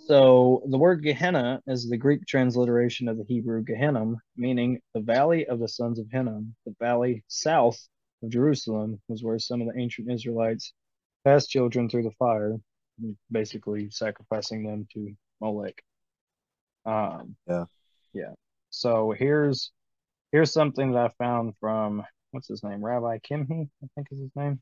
So the word Gehenna is the Greek transliteration of the Hebrew Gehenna, meaning the valley of the sons of Hinnom. The valley south of Jerusalem was where some of the ancient Israelites passed children through the fire, basically sacrificing them to Molech. Um, Yeah. Yeah. So here's here's something that I found from what's his name, Rabbi Kimhi, I think is his name.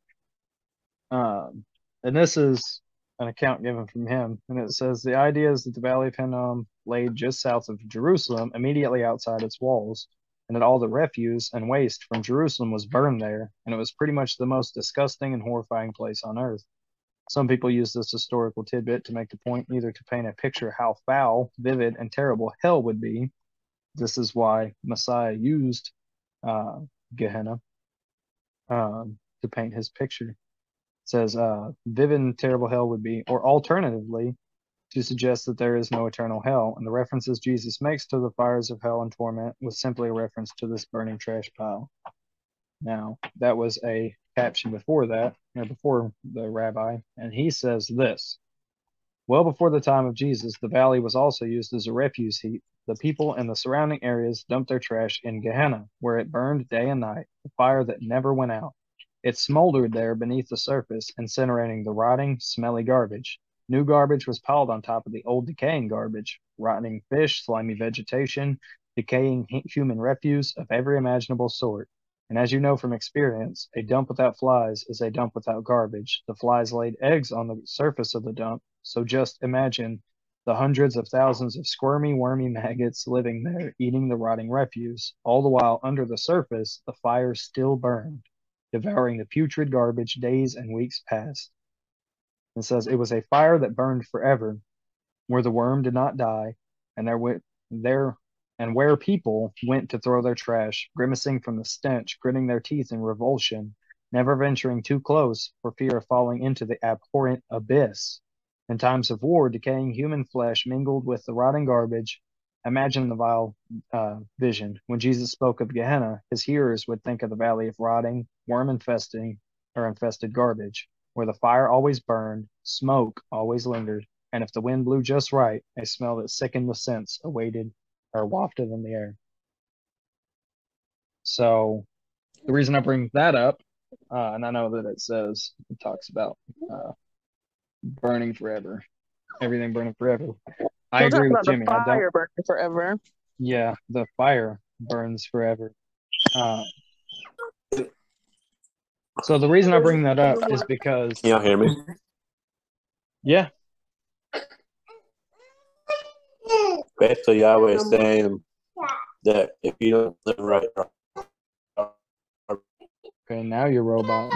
Um, and this is an account given from him, and it says the idea is that the Valley of Hinnom lay just south of Jerusalem, immediately outside its walls, and that all the refuse and waste from Jerusalem was burned there, and it was pretty much the most disgusting and horrifying place on earth. Some people use this historical tidbit to make the point either to paint a picture how foul, vivid, and terrible hell would be. This is why Messiah used uh, Gehenna um, to paint his picture says uh, vivid terrible hell would be, or alternatively, to suggest that there is no eternal hell. And the references Jesus makes to the fires of hell and torment was simply a reference to this burning trash pile. Now, that was a caption before that, or before the rabbi, and he says this Well before the time of Jesus, the valley was also used as a refuse heap. The people in the surrounding areas dumped their trash in Gehenna, where it burned day and night, a fire that never went out. It smoldered there beneath the surface, incinerating the rotting, smelly garbage. New garbage was piled on top of the old decaying garbage, rotting fish, slimy vegetation, decaying human refuse of every imaginable sort. And as you know from experience, a dump without flies is a dump without garbage. The flies laid eggs on the surface of the dump, so just imagine the hundreds of thousands of squirmy, wormy maggots living there, eating the rotting refuse. All the while, under the surface, the fire still burned devouring the putrid garbage days and weeks past. It says it was a fire that burned forever, where the worm did not die, and there went there and where people went to throw their trash, grimacing from the stench, gritting their teeth in revulsion, never venturing too close for fear of falling into the abhorrent abyss. In times of war, decaying human flesh mingled with the rotting garbage Imagine the vile uh, vision. When Jesus spoke of Gehenna, his hearers would think of the valley of rotting, worm infesting, or infested garbage, where the fire always burned, smoke always lingered, and if the wind blew just right, a smell that sickened the sense awaited or wafted in the air. So, the reason I bring that up, uh, and I know that it says it talks about uh, burning forever, everything burning forever. I We'll agree with talk about Jimmy. the I don't. fire burning forever. Yeah, the fire burns forever. Uh, so the reason I bring that up is because Can y'all hear me? yeah, Basically, Yahweh is saying that if you don't live right, okay, now you're robot.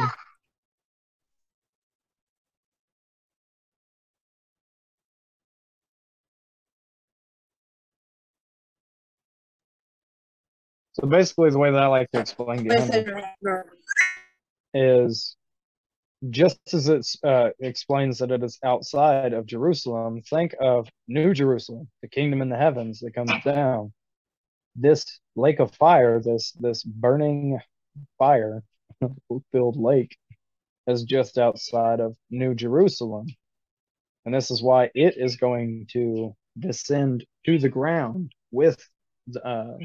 So basically, the way that I like to explain Gehenna is just as it uh, explains that it is outside of Jerusalem, think of New Jerusalem, the kingdom in the heavens that comes down. This lake of fire, this this burning fire filled lake, is just outside of New Jerusalem. And this is why it is going to descend to the ground with the, uh,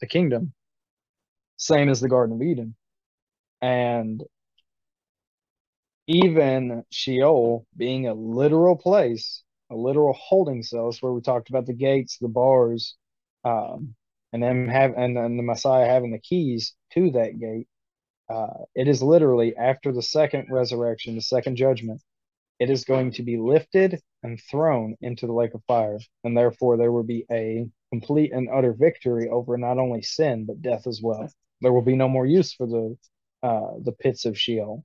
the kingdom, same as the Garden of Eden. And even Sheol being a literal place, a literal holding cell, is where we talked about the gates, the bars, um, and them have and the Messiah having the keys to that gate. Uh, it is literally after the second resurrection, the second judgment, it is going to be lifted and thrown into the lake of fire, and therefore there will be a complete and utter victory over not only sin but death as well. There will be no more use for the uh, the pits of Sheol.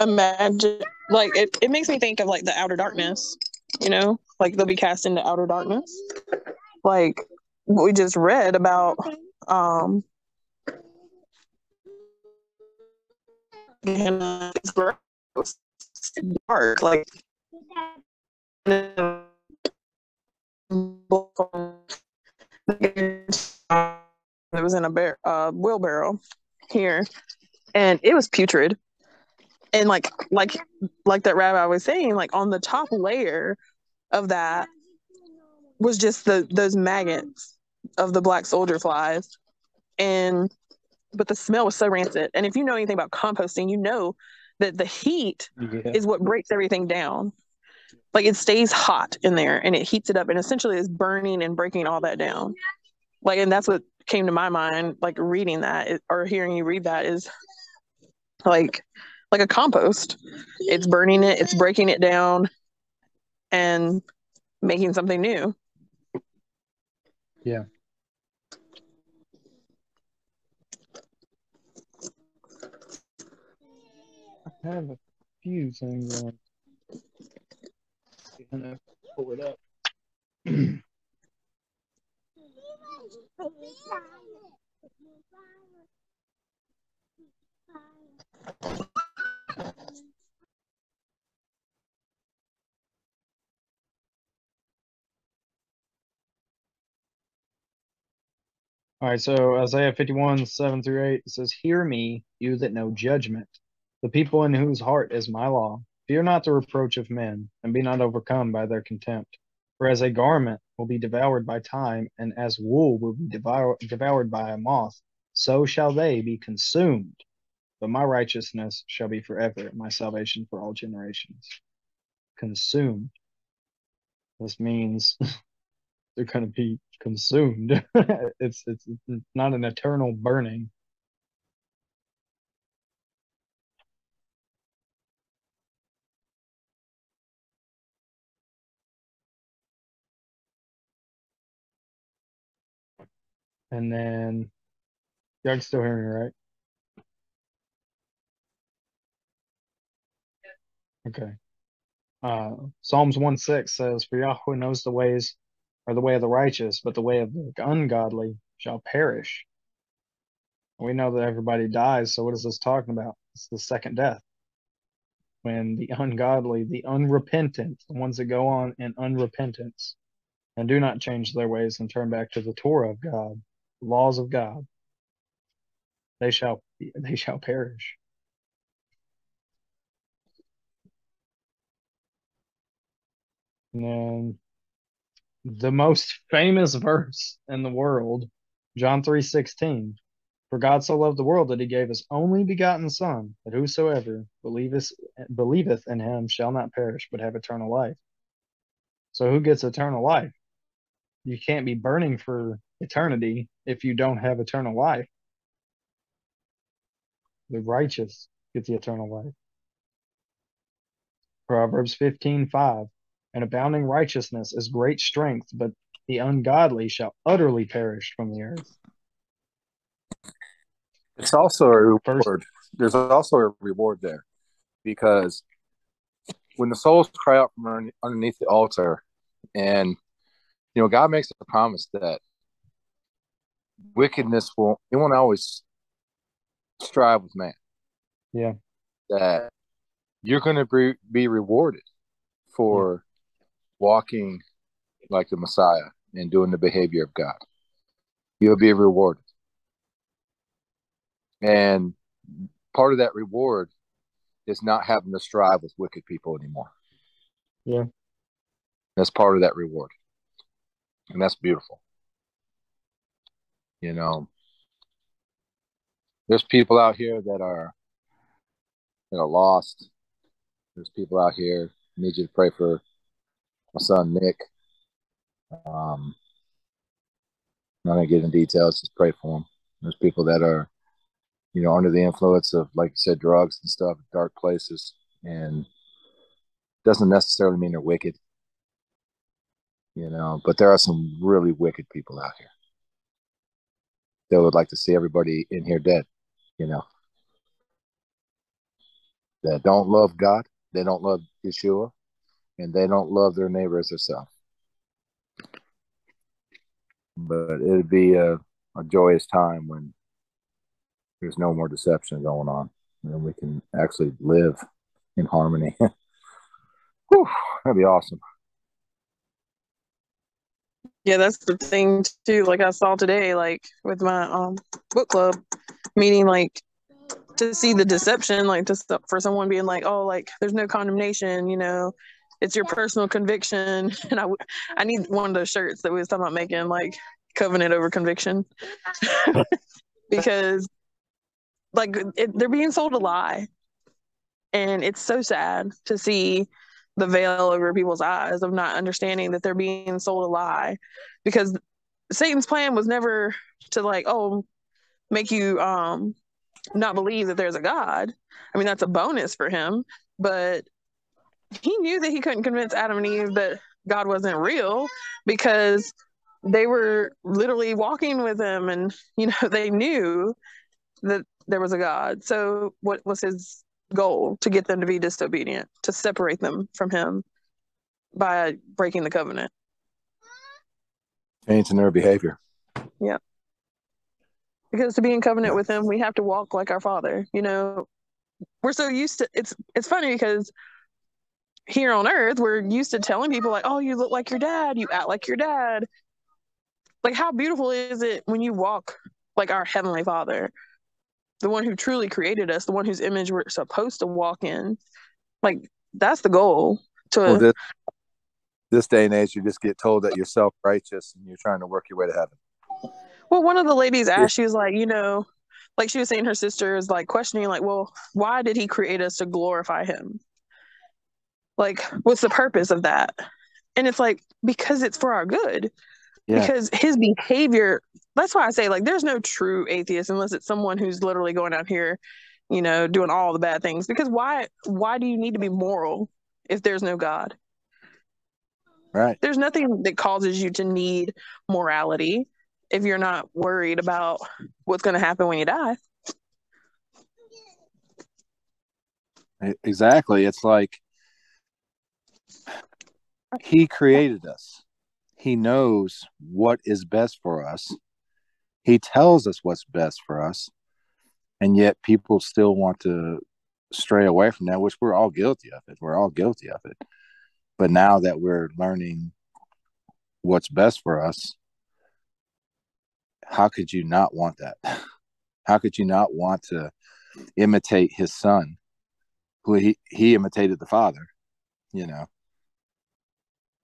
Imagine, like, it, it makes me think of like the outer darkness, you know, like they'll be cast into outer darkness. Like we just read about, um, Gross, dark, like. It was in a bear, uh, wheelbarrow here, and it was putrid. And like, like, like that rabbi was saying, like on the top layer of that was just the those maggots of the black soldier flies, and but the smell was so rancid. And if you know anything about composting, you know that the heat Yeah. is what breaks everything down. Like it stays hot in there and it heats it up and essentially is burning and breaking all that down. Like, and that's what came to my mind, like reading that or hearing you read that is like, like a compost. It's burning it, it's breaking it down and making something new. Yeah. Have a few things on. I'm gonna pull it up. All right, so Isaiah 51, 7 through 8 it says, Hear me, you that know judgment, the people in whose heart is my law. Fear not the reproach of men, and be not overcome by their contempt. For as a garment will be devoured by time, and as wool will be devour- devoured by a moth, so shall they be consumed. But my righteousness shall be forever, my salvation for all generations. Consumed. This means they're going to be consumed. it's, it's it's not an eternal burning. And then y'all still hear me, right? Okay. Uh, Psalms 1 6 says, For Yahweh knows the ways or the way of the righteous, but the way of the ungodly shall perish. We know that everybody dies, so what is this talking about? It's the second death. when the ungodly, the unrepentant, the ones that go on in unrepentance and do not change their ways and turn back to the Torah of God, laws of God, they shall they shall perish. And then the most famous verse in the world, John 3:16. For God so loved the world that he gave his only begotten son, that whosoever believeth believeth in him shall not perish but have eternal life. So who gets eternal life? You can't be burning for eternity if you don't have eternal life. The righteous get the eternal life. Proverbs 15:5 and abounding righteousness is great strength, but the ungodly shall utterly perish from the earth. It's also a reward. There's also a reward there because when the souls cry out from underneath the altar, and you know, God makes a promise that wickedness will it won't always strive with man. Yeah. That you're going to be, be rewarded for walking like the Messiah and doing the behavior of God. You'll be rewarded. And part of that reward is not having to strive with wicked people anymore. Yeah. That's part of that reward. And that's beautiful. You know, there's people out here that are that are lost. There's people out here need you to pray for my son Nick. Um, I'm not gonna get in details. Just pray for him. There's people that are, you know, under the influence of, like you said, drugs and stuff, dark places, and doesn't necessarily mean they're wicked. You know, but there are some really wicked people out here that would like to see everybody in here dead. You know, that don't love God, they don't love Yeshua, and they don't love their neighbor as themselves. But it'd be a, a joyous time when there's no more deception going on, and we can actually live in harmony. Whew, that'd be awesome. Yeah, that's the thing too. Like I saw today, like with my um book club meeting, like to see the deception, like just for someone being like, "Oh, like there's no condemnation," you know, it's your personal conviction. And I, I need one of those shirts that we was talking about making, like covenant over conviction, because like it, they're being sold a lie, and it's so sad to see the veil over people's eyes of not understanding that they're being sold a lie because Satan's plan was never to like oh make you um not believe that there's a god. I mean that's a bonus for him, but he knew that he couldn't convince Adam and Eve that God wasn't real because they were literally walking with him and you know they knew that there was a God. So what was his goal to get them to be disobedient, to separate them from him by breaking the covenant. Changing their behavior. Yeah. Because to be in covenant with him, we have to walk like our father. You know, we're so used to it's it's funny because here on earth we're used to telling people like, "Oh, you look like your dad, you act like your dad." Like how beautiful is it when you walk like our heavenly father? The one who truly created us, the one whose image we're supposed to walk in. Like that's the goal to Well, this this day and age, you just get told that you're self righteous and you're trying to work your way to heaven. Well, one of the ladies asked, she was like, you know, like she was saying her sister is like questioning, like, well, why did he create us to glorify him? Like, what's the purpose of that? And it's like, because it's for our good. Yeah. Because his behavior, that's why I say, like, there's no true atheist unless it's someone who's literally going out here, you know, doing all the bad things. Because why why do you need to be moral if there's no God? Right. There's nothing that causes you to need morality if you're not worried about what's going to happen when you die. Exactly. It's like he created us. He knows what is best for us. He tells us what's best for us. And yet people still want to stray away from that, which we're all guilty of it. We're all guilty of it. But now that we're learning what's best for us, how could you not want that? How could you not want to imitate his son, who he, he imitated the father, you know?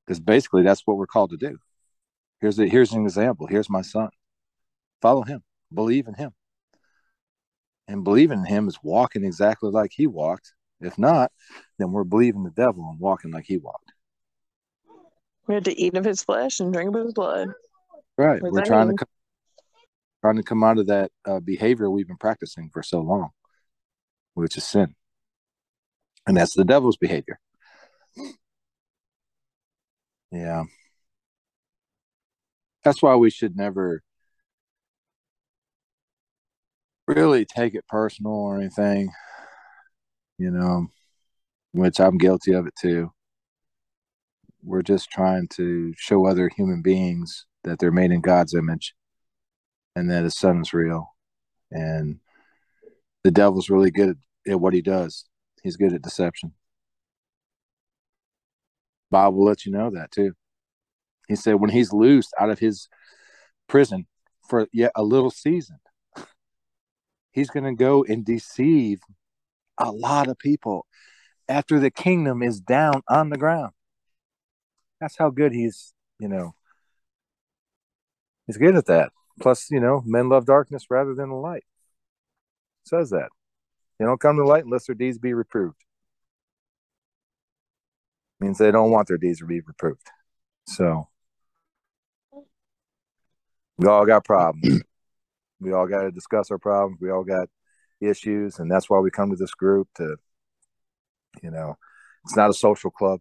Because basically that's what we're called to do. Here's a, here's an example. Here's my son. Follow him. Believe in him. And believing in him is walking exactly like he walked. If not, then we're believing the devil and walking like he walked. We had to eat of his flesh and drink of his blood. Right. What We're trying mean? to come, trying to come out of that uh, behavior we've been practicing for so long, which is sin, and that's the devil's behavior. Yeah. That's why we should never really take it personal or anything, you know, which I'm guilty of it too. We're just trying to show other human beings that they're made in God's image and that his son is real. And the devil's really good at, at what he does. He's good at deception. Bob will let you know that too. He said when he's loosed out of his prison for yet a little season, he's going to go and deceive a lot of people after the kingdom is down on the ground. That's how good he's, you know, he's good at that. Plus, you know, men love darkness rather than the light. Says that. They don't come to light unless their deeds be reproved. Means they don't want their deeds to be reproved. So we all got problems. we all got to discuss our problems. We all got issues, and that's why we come to this group to, you know, it's not a social club.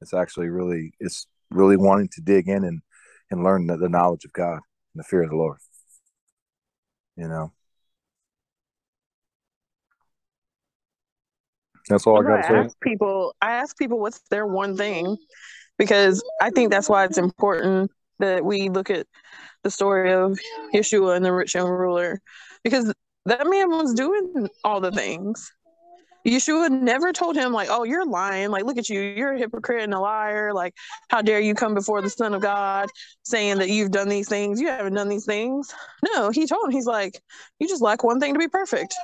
It's actually really, it's really wanting to dig in and and learn the, the knowledge of God and the fear of the Lord. You know, that's all I got to say. people, I ask people what's their one thing, because I think that's why it's important that we look at the story of Yeshua and the rich young ruler, because that man was doing all the things. Yeshua never told him like, "Oh, you're lying. Like, look at you. You're a hypocrite and a liar. Like, how dare you come before the Son of God saying that you've done these things? You haven't done these things." No, he told him, he's like, "You just lack one thing to be perfect.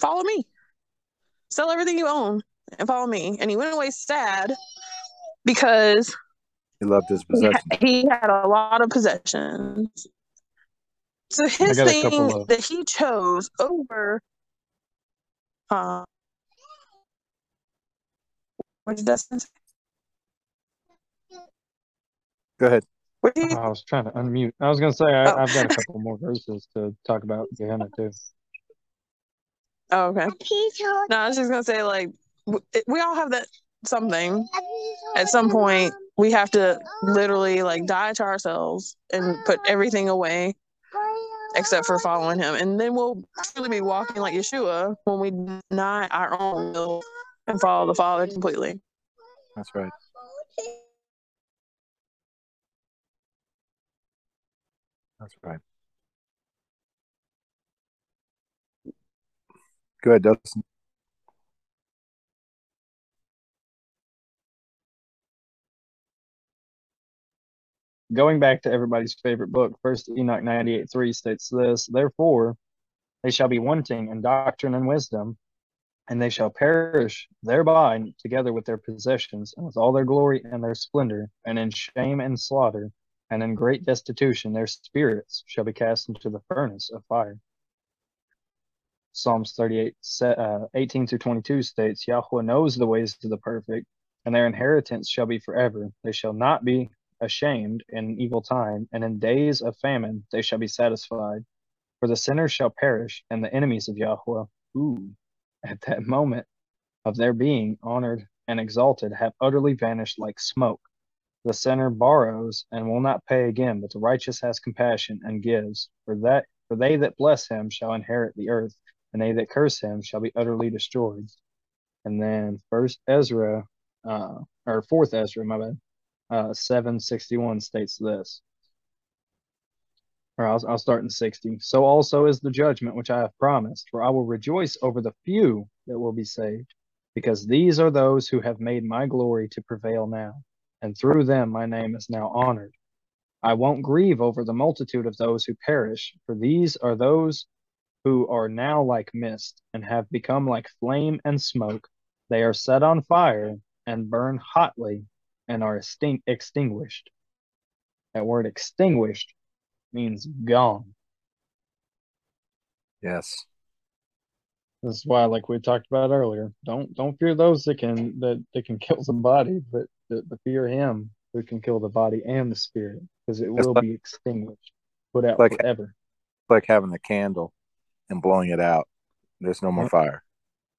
Follow me. Sell everything you own and follow me." And he went away sad because He loved his he possession. he had a lot of possessions. So his thing of- that he chose over uh what did Dustin say? Go ahead. What did he- I was trying to unmute. I was going to say I, Oh. I've got a couple more verses to talk about Gehenna too. Oh, okay. No, I was just gonna say like we all have that something. At some point, we have to literally like die to ourselves and put everything away except for following him, and then we'll truly be walking like Yeshua when we deny our own will and follow the Father completely. That's right. That's right. Go ahead, Dustin. Going back to everybody's favorite book, First Enoch 98 3 states this Therefore, they shall be wanting in doctrine and wisdom, and they shall perish thereby together with their possessions, and with all their glory and their splendor, and in shame and slaughter, and in great destitution, their spirits shall be cast into the furnace of fire. Psalms 38, uh, 18 through 22 states, Yahweh knows the ways of the perfect, and their inheritance shall be forever. They shall not be ashamed in evil time, and in days of famine they shall be satisfied. For the sinners shall perish, and the enemies of Yahweh, who at that moment of their being honored and exalted, have utterly vanished like smoke. The sinner borrows and will not pay again, but the righteous has compassion and gives. For that for they that bless him shall inherit the earth, and they that curse him shall be utterly destroyed. And then first Ezra, uh, or fourth Ezra, my bad, uh, seven sixty one states this. or I'll, I'll start in 60. So also is the judgment which I have promised, for I will rejoice over the few that will be saved, because these are those who have made my glory to prevail now, and through them my name is now honored. I won't grieve over the multitude of those who perish, for these are those who are now like mist and have become like flame and smoke. They are set on fire and burn hotly and are extin- extinguished. That word extinguished means gone. Yes. This is why, like we talked about earlier, don't don't fear those that can that, that can kill the body, but, but, but fear him who can kill the body and the spirit, because it It's will like- be extinguished, put out like- forever. It's like having a candle and blowing it out. There's no more fire,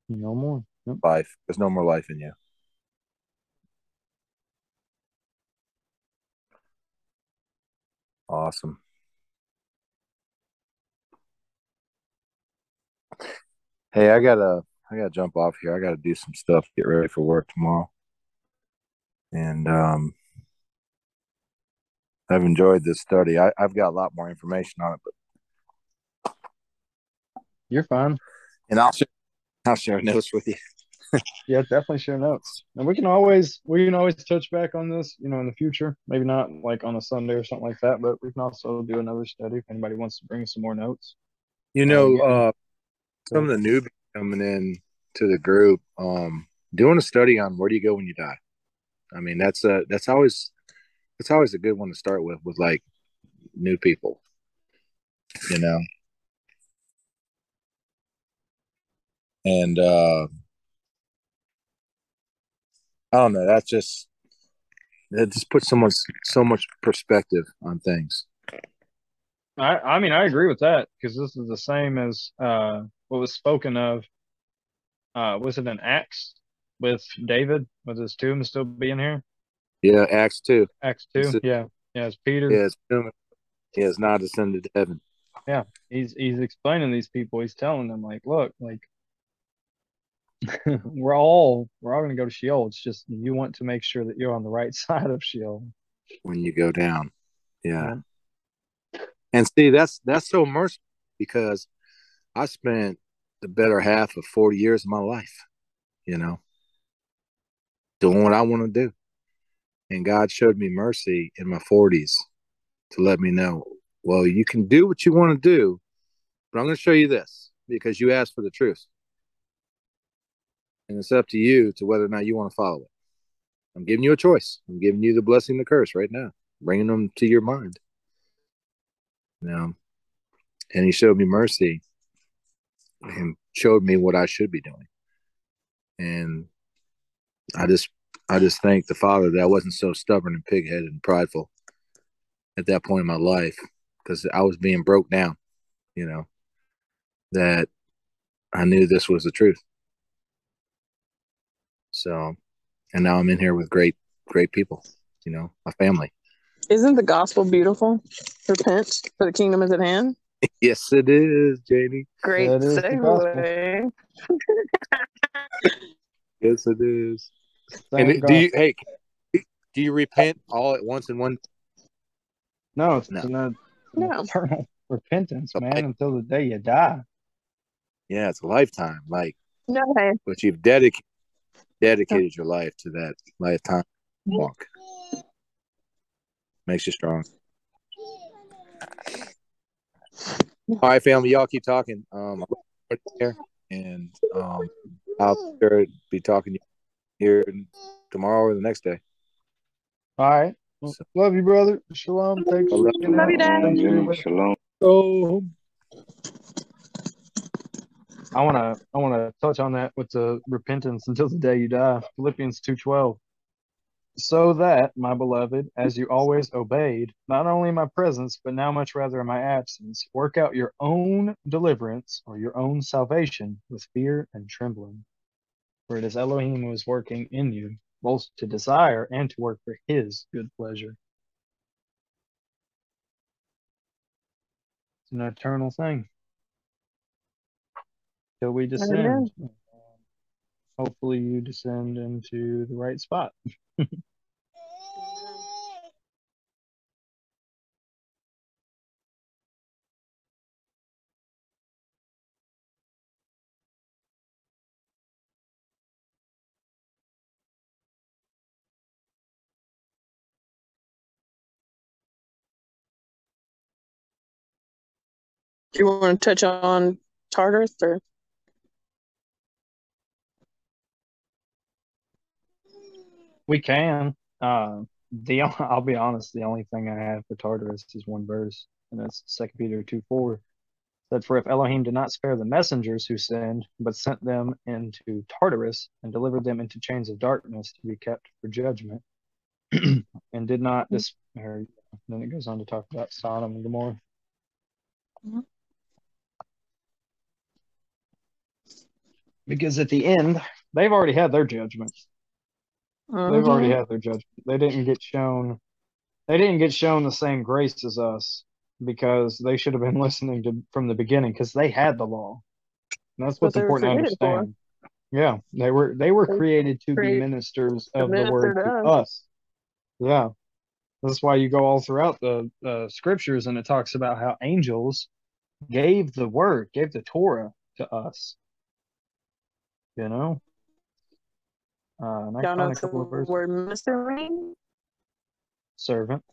No more. Life. There's no more life in you. Awesome. Hey, I gotta I gotta jump off here. I gotta do some stuff, get ready for work tomorrow. And um I've enjoyed this study. I, I've got a lot more information on it, but You're fine. and I'll share I'll share notes with you. Yeah, definitely share notes. And we can always we can always touch back on this, you know, in the future. Maybe not like on a Sunday or something like that, but we can also do another study if anybody wants to bring some more notes. You know, uh some of the newbies coming in to the group, um, doing a study on where do you go when you die. I mean, that's a that's always that's always a good one to start with with like new people. You know. And uh I don't know, that's just that just puts someone so much perspective on things. I I mean I agree with that because this is the same as uh what was spoken of uh was it in Acts with David with his tomb still being here? Yeah, Acts two. Acts two, is- yeah. Yeah, it's Peter. Yeah, his tomb he has not ascended to heaven. Yeah, he's he's explaining these people he's telling them like look like we're all we're all going to go to sheol it's just you want to make sure that you're on the right side of sheol when you go down. Yeah. And see, that's that's so merciful because I spent the better half of 40 years of my life, you know, doing what I want to do. And God showed me mercy in my 40s to let me know, well, you can do what you want to do, but I'm going to show you this because you asked for the truth. And it's up to you to whether or not you want to follow it. I'm giving you a choice. I'm giving you the blessing, the curse right now, bringing them to your mind. Know, and he showed me mercy and showed me what I should be doing. And I just, I just thank the Father that I wasn't so stubborn and pigheaded and prideful at that point in my life because I was being broke down, you know, that I knew this was the truth. So, and now I'm in here with great, great people, you know, my family. Isn't the gospel beautiful? Repent, for the kingdom is at hand. Yes, it is, Janie. Great That is segue. Yes, it is. Thank and God. do you, hey, do you repent all at once in one? no it's No. an, an No. repentance Okay. man until the day you die Yeah, it's a lifetime. Like, No, hey. but you've dedicated dedicated your life to that lifetime walk. Makes you strong. All right, family, y'all keep talking. Um, I'll put it here, and um, I'll sure be talking to you here tomorrow or the next day. all right So- love you brother shalom thanks I love you. Love out. you, Dad. Thanks for your Jimmy, wisdom. shalom. I want to I want to touch on that with the repentance until the day you die. Philippians 2:12. So that, my beloved, as you always obeyed, not only in my presence, but now much rather in my absence, work out your own deliverance or your own salvation with fear and trembling. For it is Elohim who is working in you, both to desire and to work for his good pleasure. It's an eternal thing till we descend. Um, hopefully, you descend into the right spot. Do you want to touch on Tartarus or? We can. Uh, the I'll be honest, the only thing I have for Tartarus is one verse, and that's Second Peter two four. That for if Elohim did not spare the messengers who sinned, but sent them into Tartarus and delivered them into chains of darkness to be kept for judgment, and did not dis. Or, then it goes on to talk about Sodom and Gomorrah. Mhm. Because at the end, they've already had their judgment. They've already had their judgment. They didn't get shown they didn't get shown the same grace as us because they should have been listening to from the beginning because they had the law. And that's what's important to created for. understand. Yeah, they were they were They created to be ministers of the word to us. Yeah. That's why you go all throughout the uh, scriptures and it talks about how angels gave the word, gave the Torah to us. You know? Uh, and I Y'all know found a couple of the verses. word minister means? Servant.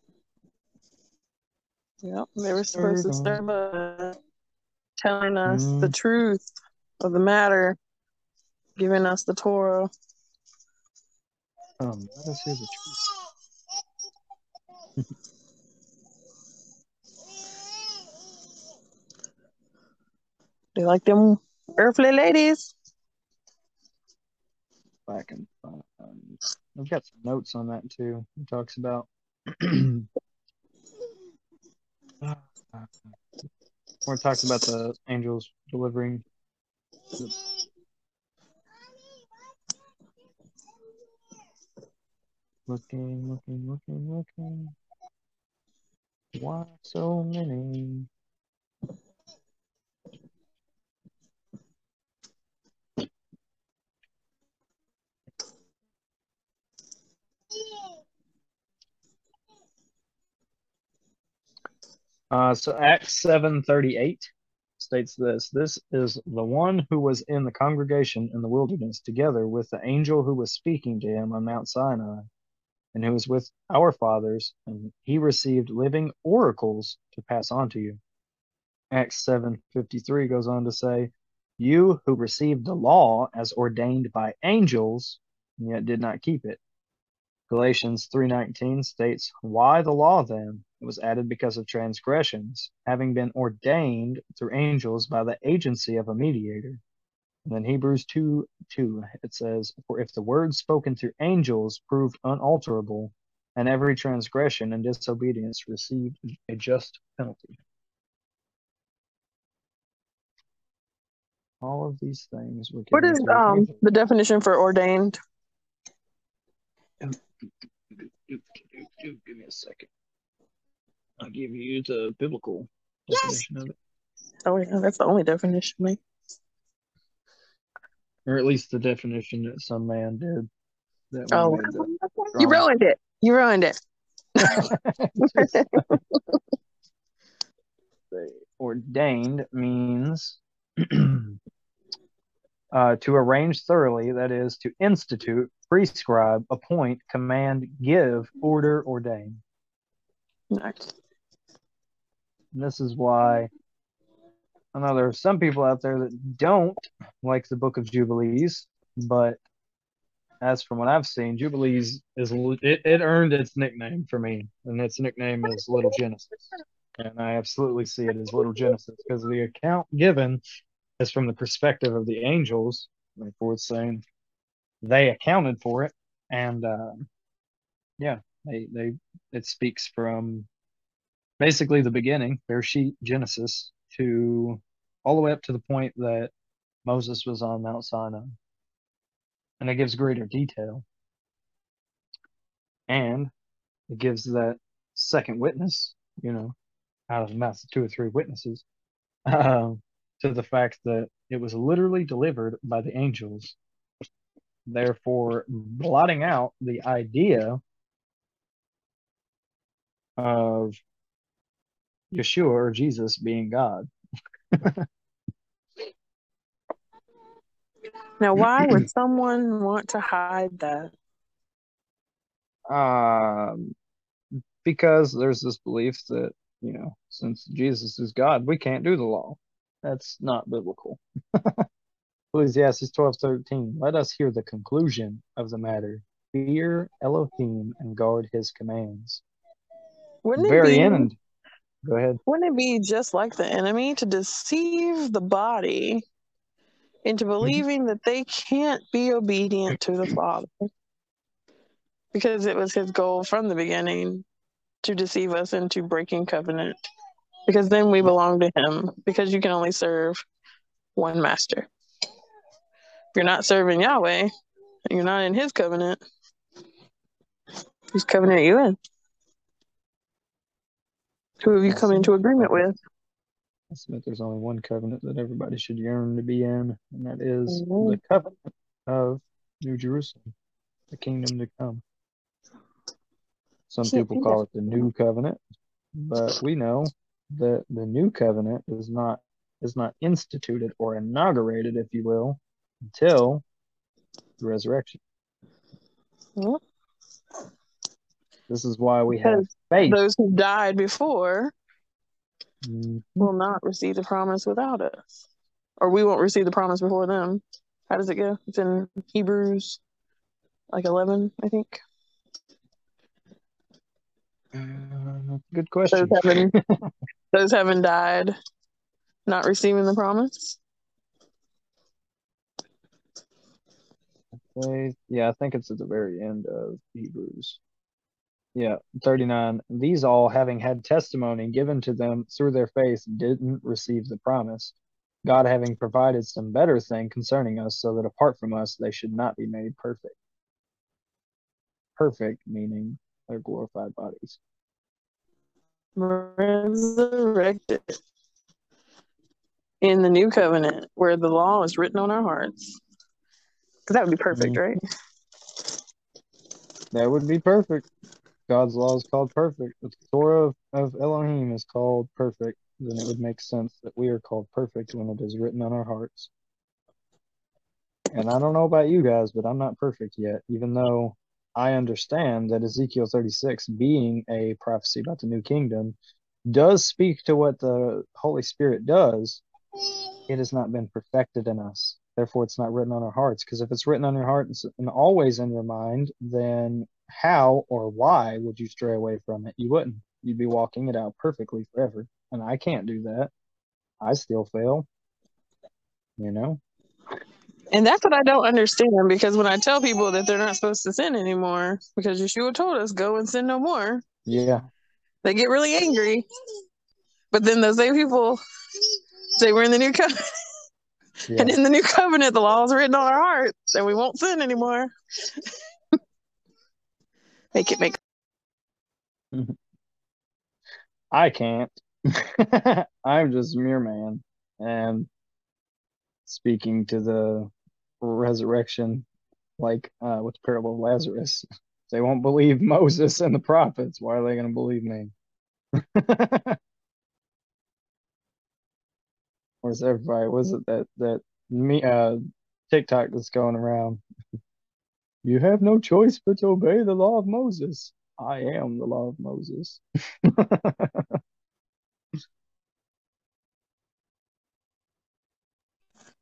Yep, they were supposed to serve us, telling us the Mm. truth of the matter, giving us the Torah. Um, let us hear the truth. They like them earthly ladies. Back and um, I've got some notes on that too. It talks about where it talks about the angels delivering. the- Looking, looking, looking, looking. Why so many? Uh, so Acts seven thirty eight states this: This is the one who was in the congregation in the wilderness, together with the angel who was speaking to him on Mount Sinai, and who was with our fathers, and he received living oracles to pass on to you. Acts seven fifty three goes on to say, You who received the law as ordained by angels, and yet did not keep it. Galatians 3:19 states, "Why the law then? It was added because of transgressions, having been ordained through angels by the agency of a mediator." And then Hebrews 2 2, it says, For if the words spoken through angels proved unalterable, and every transgression and disobedience received a just penalty. All of these things What is um the definition for ordained? Give me a second. I'll give you the biblical definition of it, Oh yeah, that's the only definition. Mate. or at least the definition that some man did. That Oh, you ruined it. You ruined it. Ordained means uh, to arrange thoroughly, that is, to institute, prescribe, appoint, command, give, order, ordain. Nice. And this is why I know there are some people out there that don't like the Book of Jubilees, but as from what I've seen, Jubilees is it, it earned its nickname for me, and its nickname is Little Genesis, and I absolutely see it as Little Genesis because the account given is from the perspective of the angels. Therefore, it's saying they accounted for it, and uh, yeah, they they it speaks from basically the beginning, Bereshit, Genesis, to all the way up to the point that Moses was on Mount Sinai. And it gives greater detail. And it gives that second witness, you know, out of the mouth of two or three witnesses, uh, to the fact that it was literally delivered by the angels, therefore blotting out the idea of Yeshua or Jesus being God. Now, why would someone want to hide that? Um, because there's this belief that you know, since Jesus is God, we can't do the law. That's not biblical. Ecclesiastes twelve thirteen. Let us hear the conclusion of the matter. Fear Elohim and guard his commands. Wouldn't Very it be, end. Go ahead. Wouldn't it be just like the enemy to deceive the body into mm-hmm. believing that they can't be obedient to the Father? Because it was his goal from the beginning to deceive us into breaking covenant. Because then we belong to him. Because you can only serve one master. If you're not serving Yahweh, you're not in his covenant, whose covenant are you in? Who have you come into agreement with? I submit there's only one covenant that everybody should yearn to be in, and that is Mhm. the covenant of New Jerusalem, the kingdom to come. Some people call it the new covenant, but we know that the new covenant is not is not instituted or inaugurated, if you will, until the resurrection. This is why we have faith. Those who died before Mhm. will not receive the promise without us. Or we won't receive the promise before them. How does it go? It's in Hebrews like 11, I think. Uh, good Those question. haven't, those haven't died not receiving the promise. Yeah, I think it's at the very end of Hebrews. Yeah, 39. These all, having had testimony given to them through their faith, didn't receive the promise. God having provided some better thing concerning us, so that apart from us, they should not be made perfect. Perfect meaning their glorified bodies. Resurrected in the new covenant where the law is written on our hearts. Because that would be perfect, Mhm. right? That would be perfect. God's law is called perfect. The Torah of, of Elohim is called perfect. Then it would make sense that we are called perfect when it is written on our hearts. And I don't know about you guys, but I'm not perfect yet, even though I understand that Ezekiel 36, being a prophecy about the new kingdom, does speak to what the Holy Spirit does. It has not been perfected in us. Therefore, it's not written on our hearts. Because if it's written on your heart and always in your mind, then how or why would you stray away from it? You wouldn't. You'd be walking it out perfectly forever. And I can't do that. I still fail. You know? And that's what I don't understand because when I tell people that they're not supposed to sin anymore, because Yeshua told us, go and sin no more, Yeah. they get really angry. But then those same people say we're in the new covenant. Yeah. And in the new covenant, the law is written on our hearts and we won't sin anymore. Make it make I can't. I'm just mere man. And speaking to the resurrection, like uh, with the parable of Lazarus, they won't believe Moses and the prophets. Why are they going to believe me? Where's everybody? Was it that that me uh TikTok that's going around? You have no choice but to obey the law of Moses. I am the law of Moses.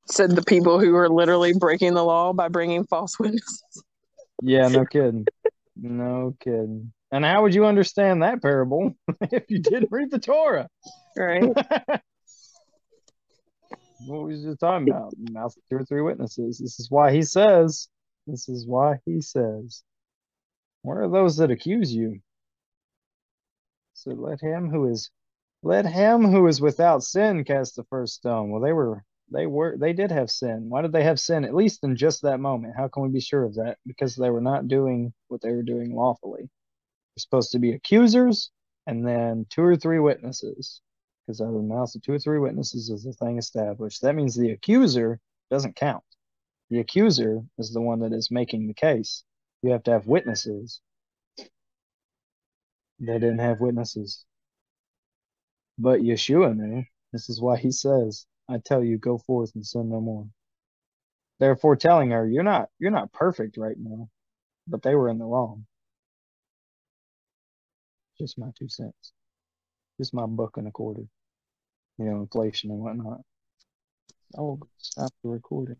said the people who are literally breaking the law by bringing false witnesses. Yeah, no kidding. No kidding. And how would you understand that parable if you didn't read the Torah? Right? What was you talking about? Mouth two or three witnesses. This is why he says, this is why he says, where are those that accuse you? So let him who is, let him who is without sin cast the first stone. Well, they were, they were, they did have sin. Why did they have sin? At least in just that moment. How can we be sure of that? Because they were not doing what they were doing lawfully. They're supposed to be accusers and then two or three witnesses. Because out of the mouths of two or three witnesses is the thing established. That means the accuser doesn't count. The accuser is the one that is making the case. You have to have witnesses. They didn't have witnesses. But Yeshua knew. This is why he says, I tell you, go forth and sin no more. Therefore telling her, You're not you're not perfect right now. But they were in the wrong. Just my two cents. Just my buck and a quarter. You know, inflation and whatnot. Oh, stop the recording.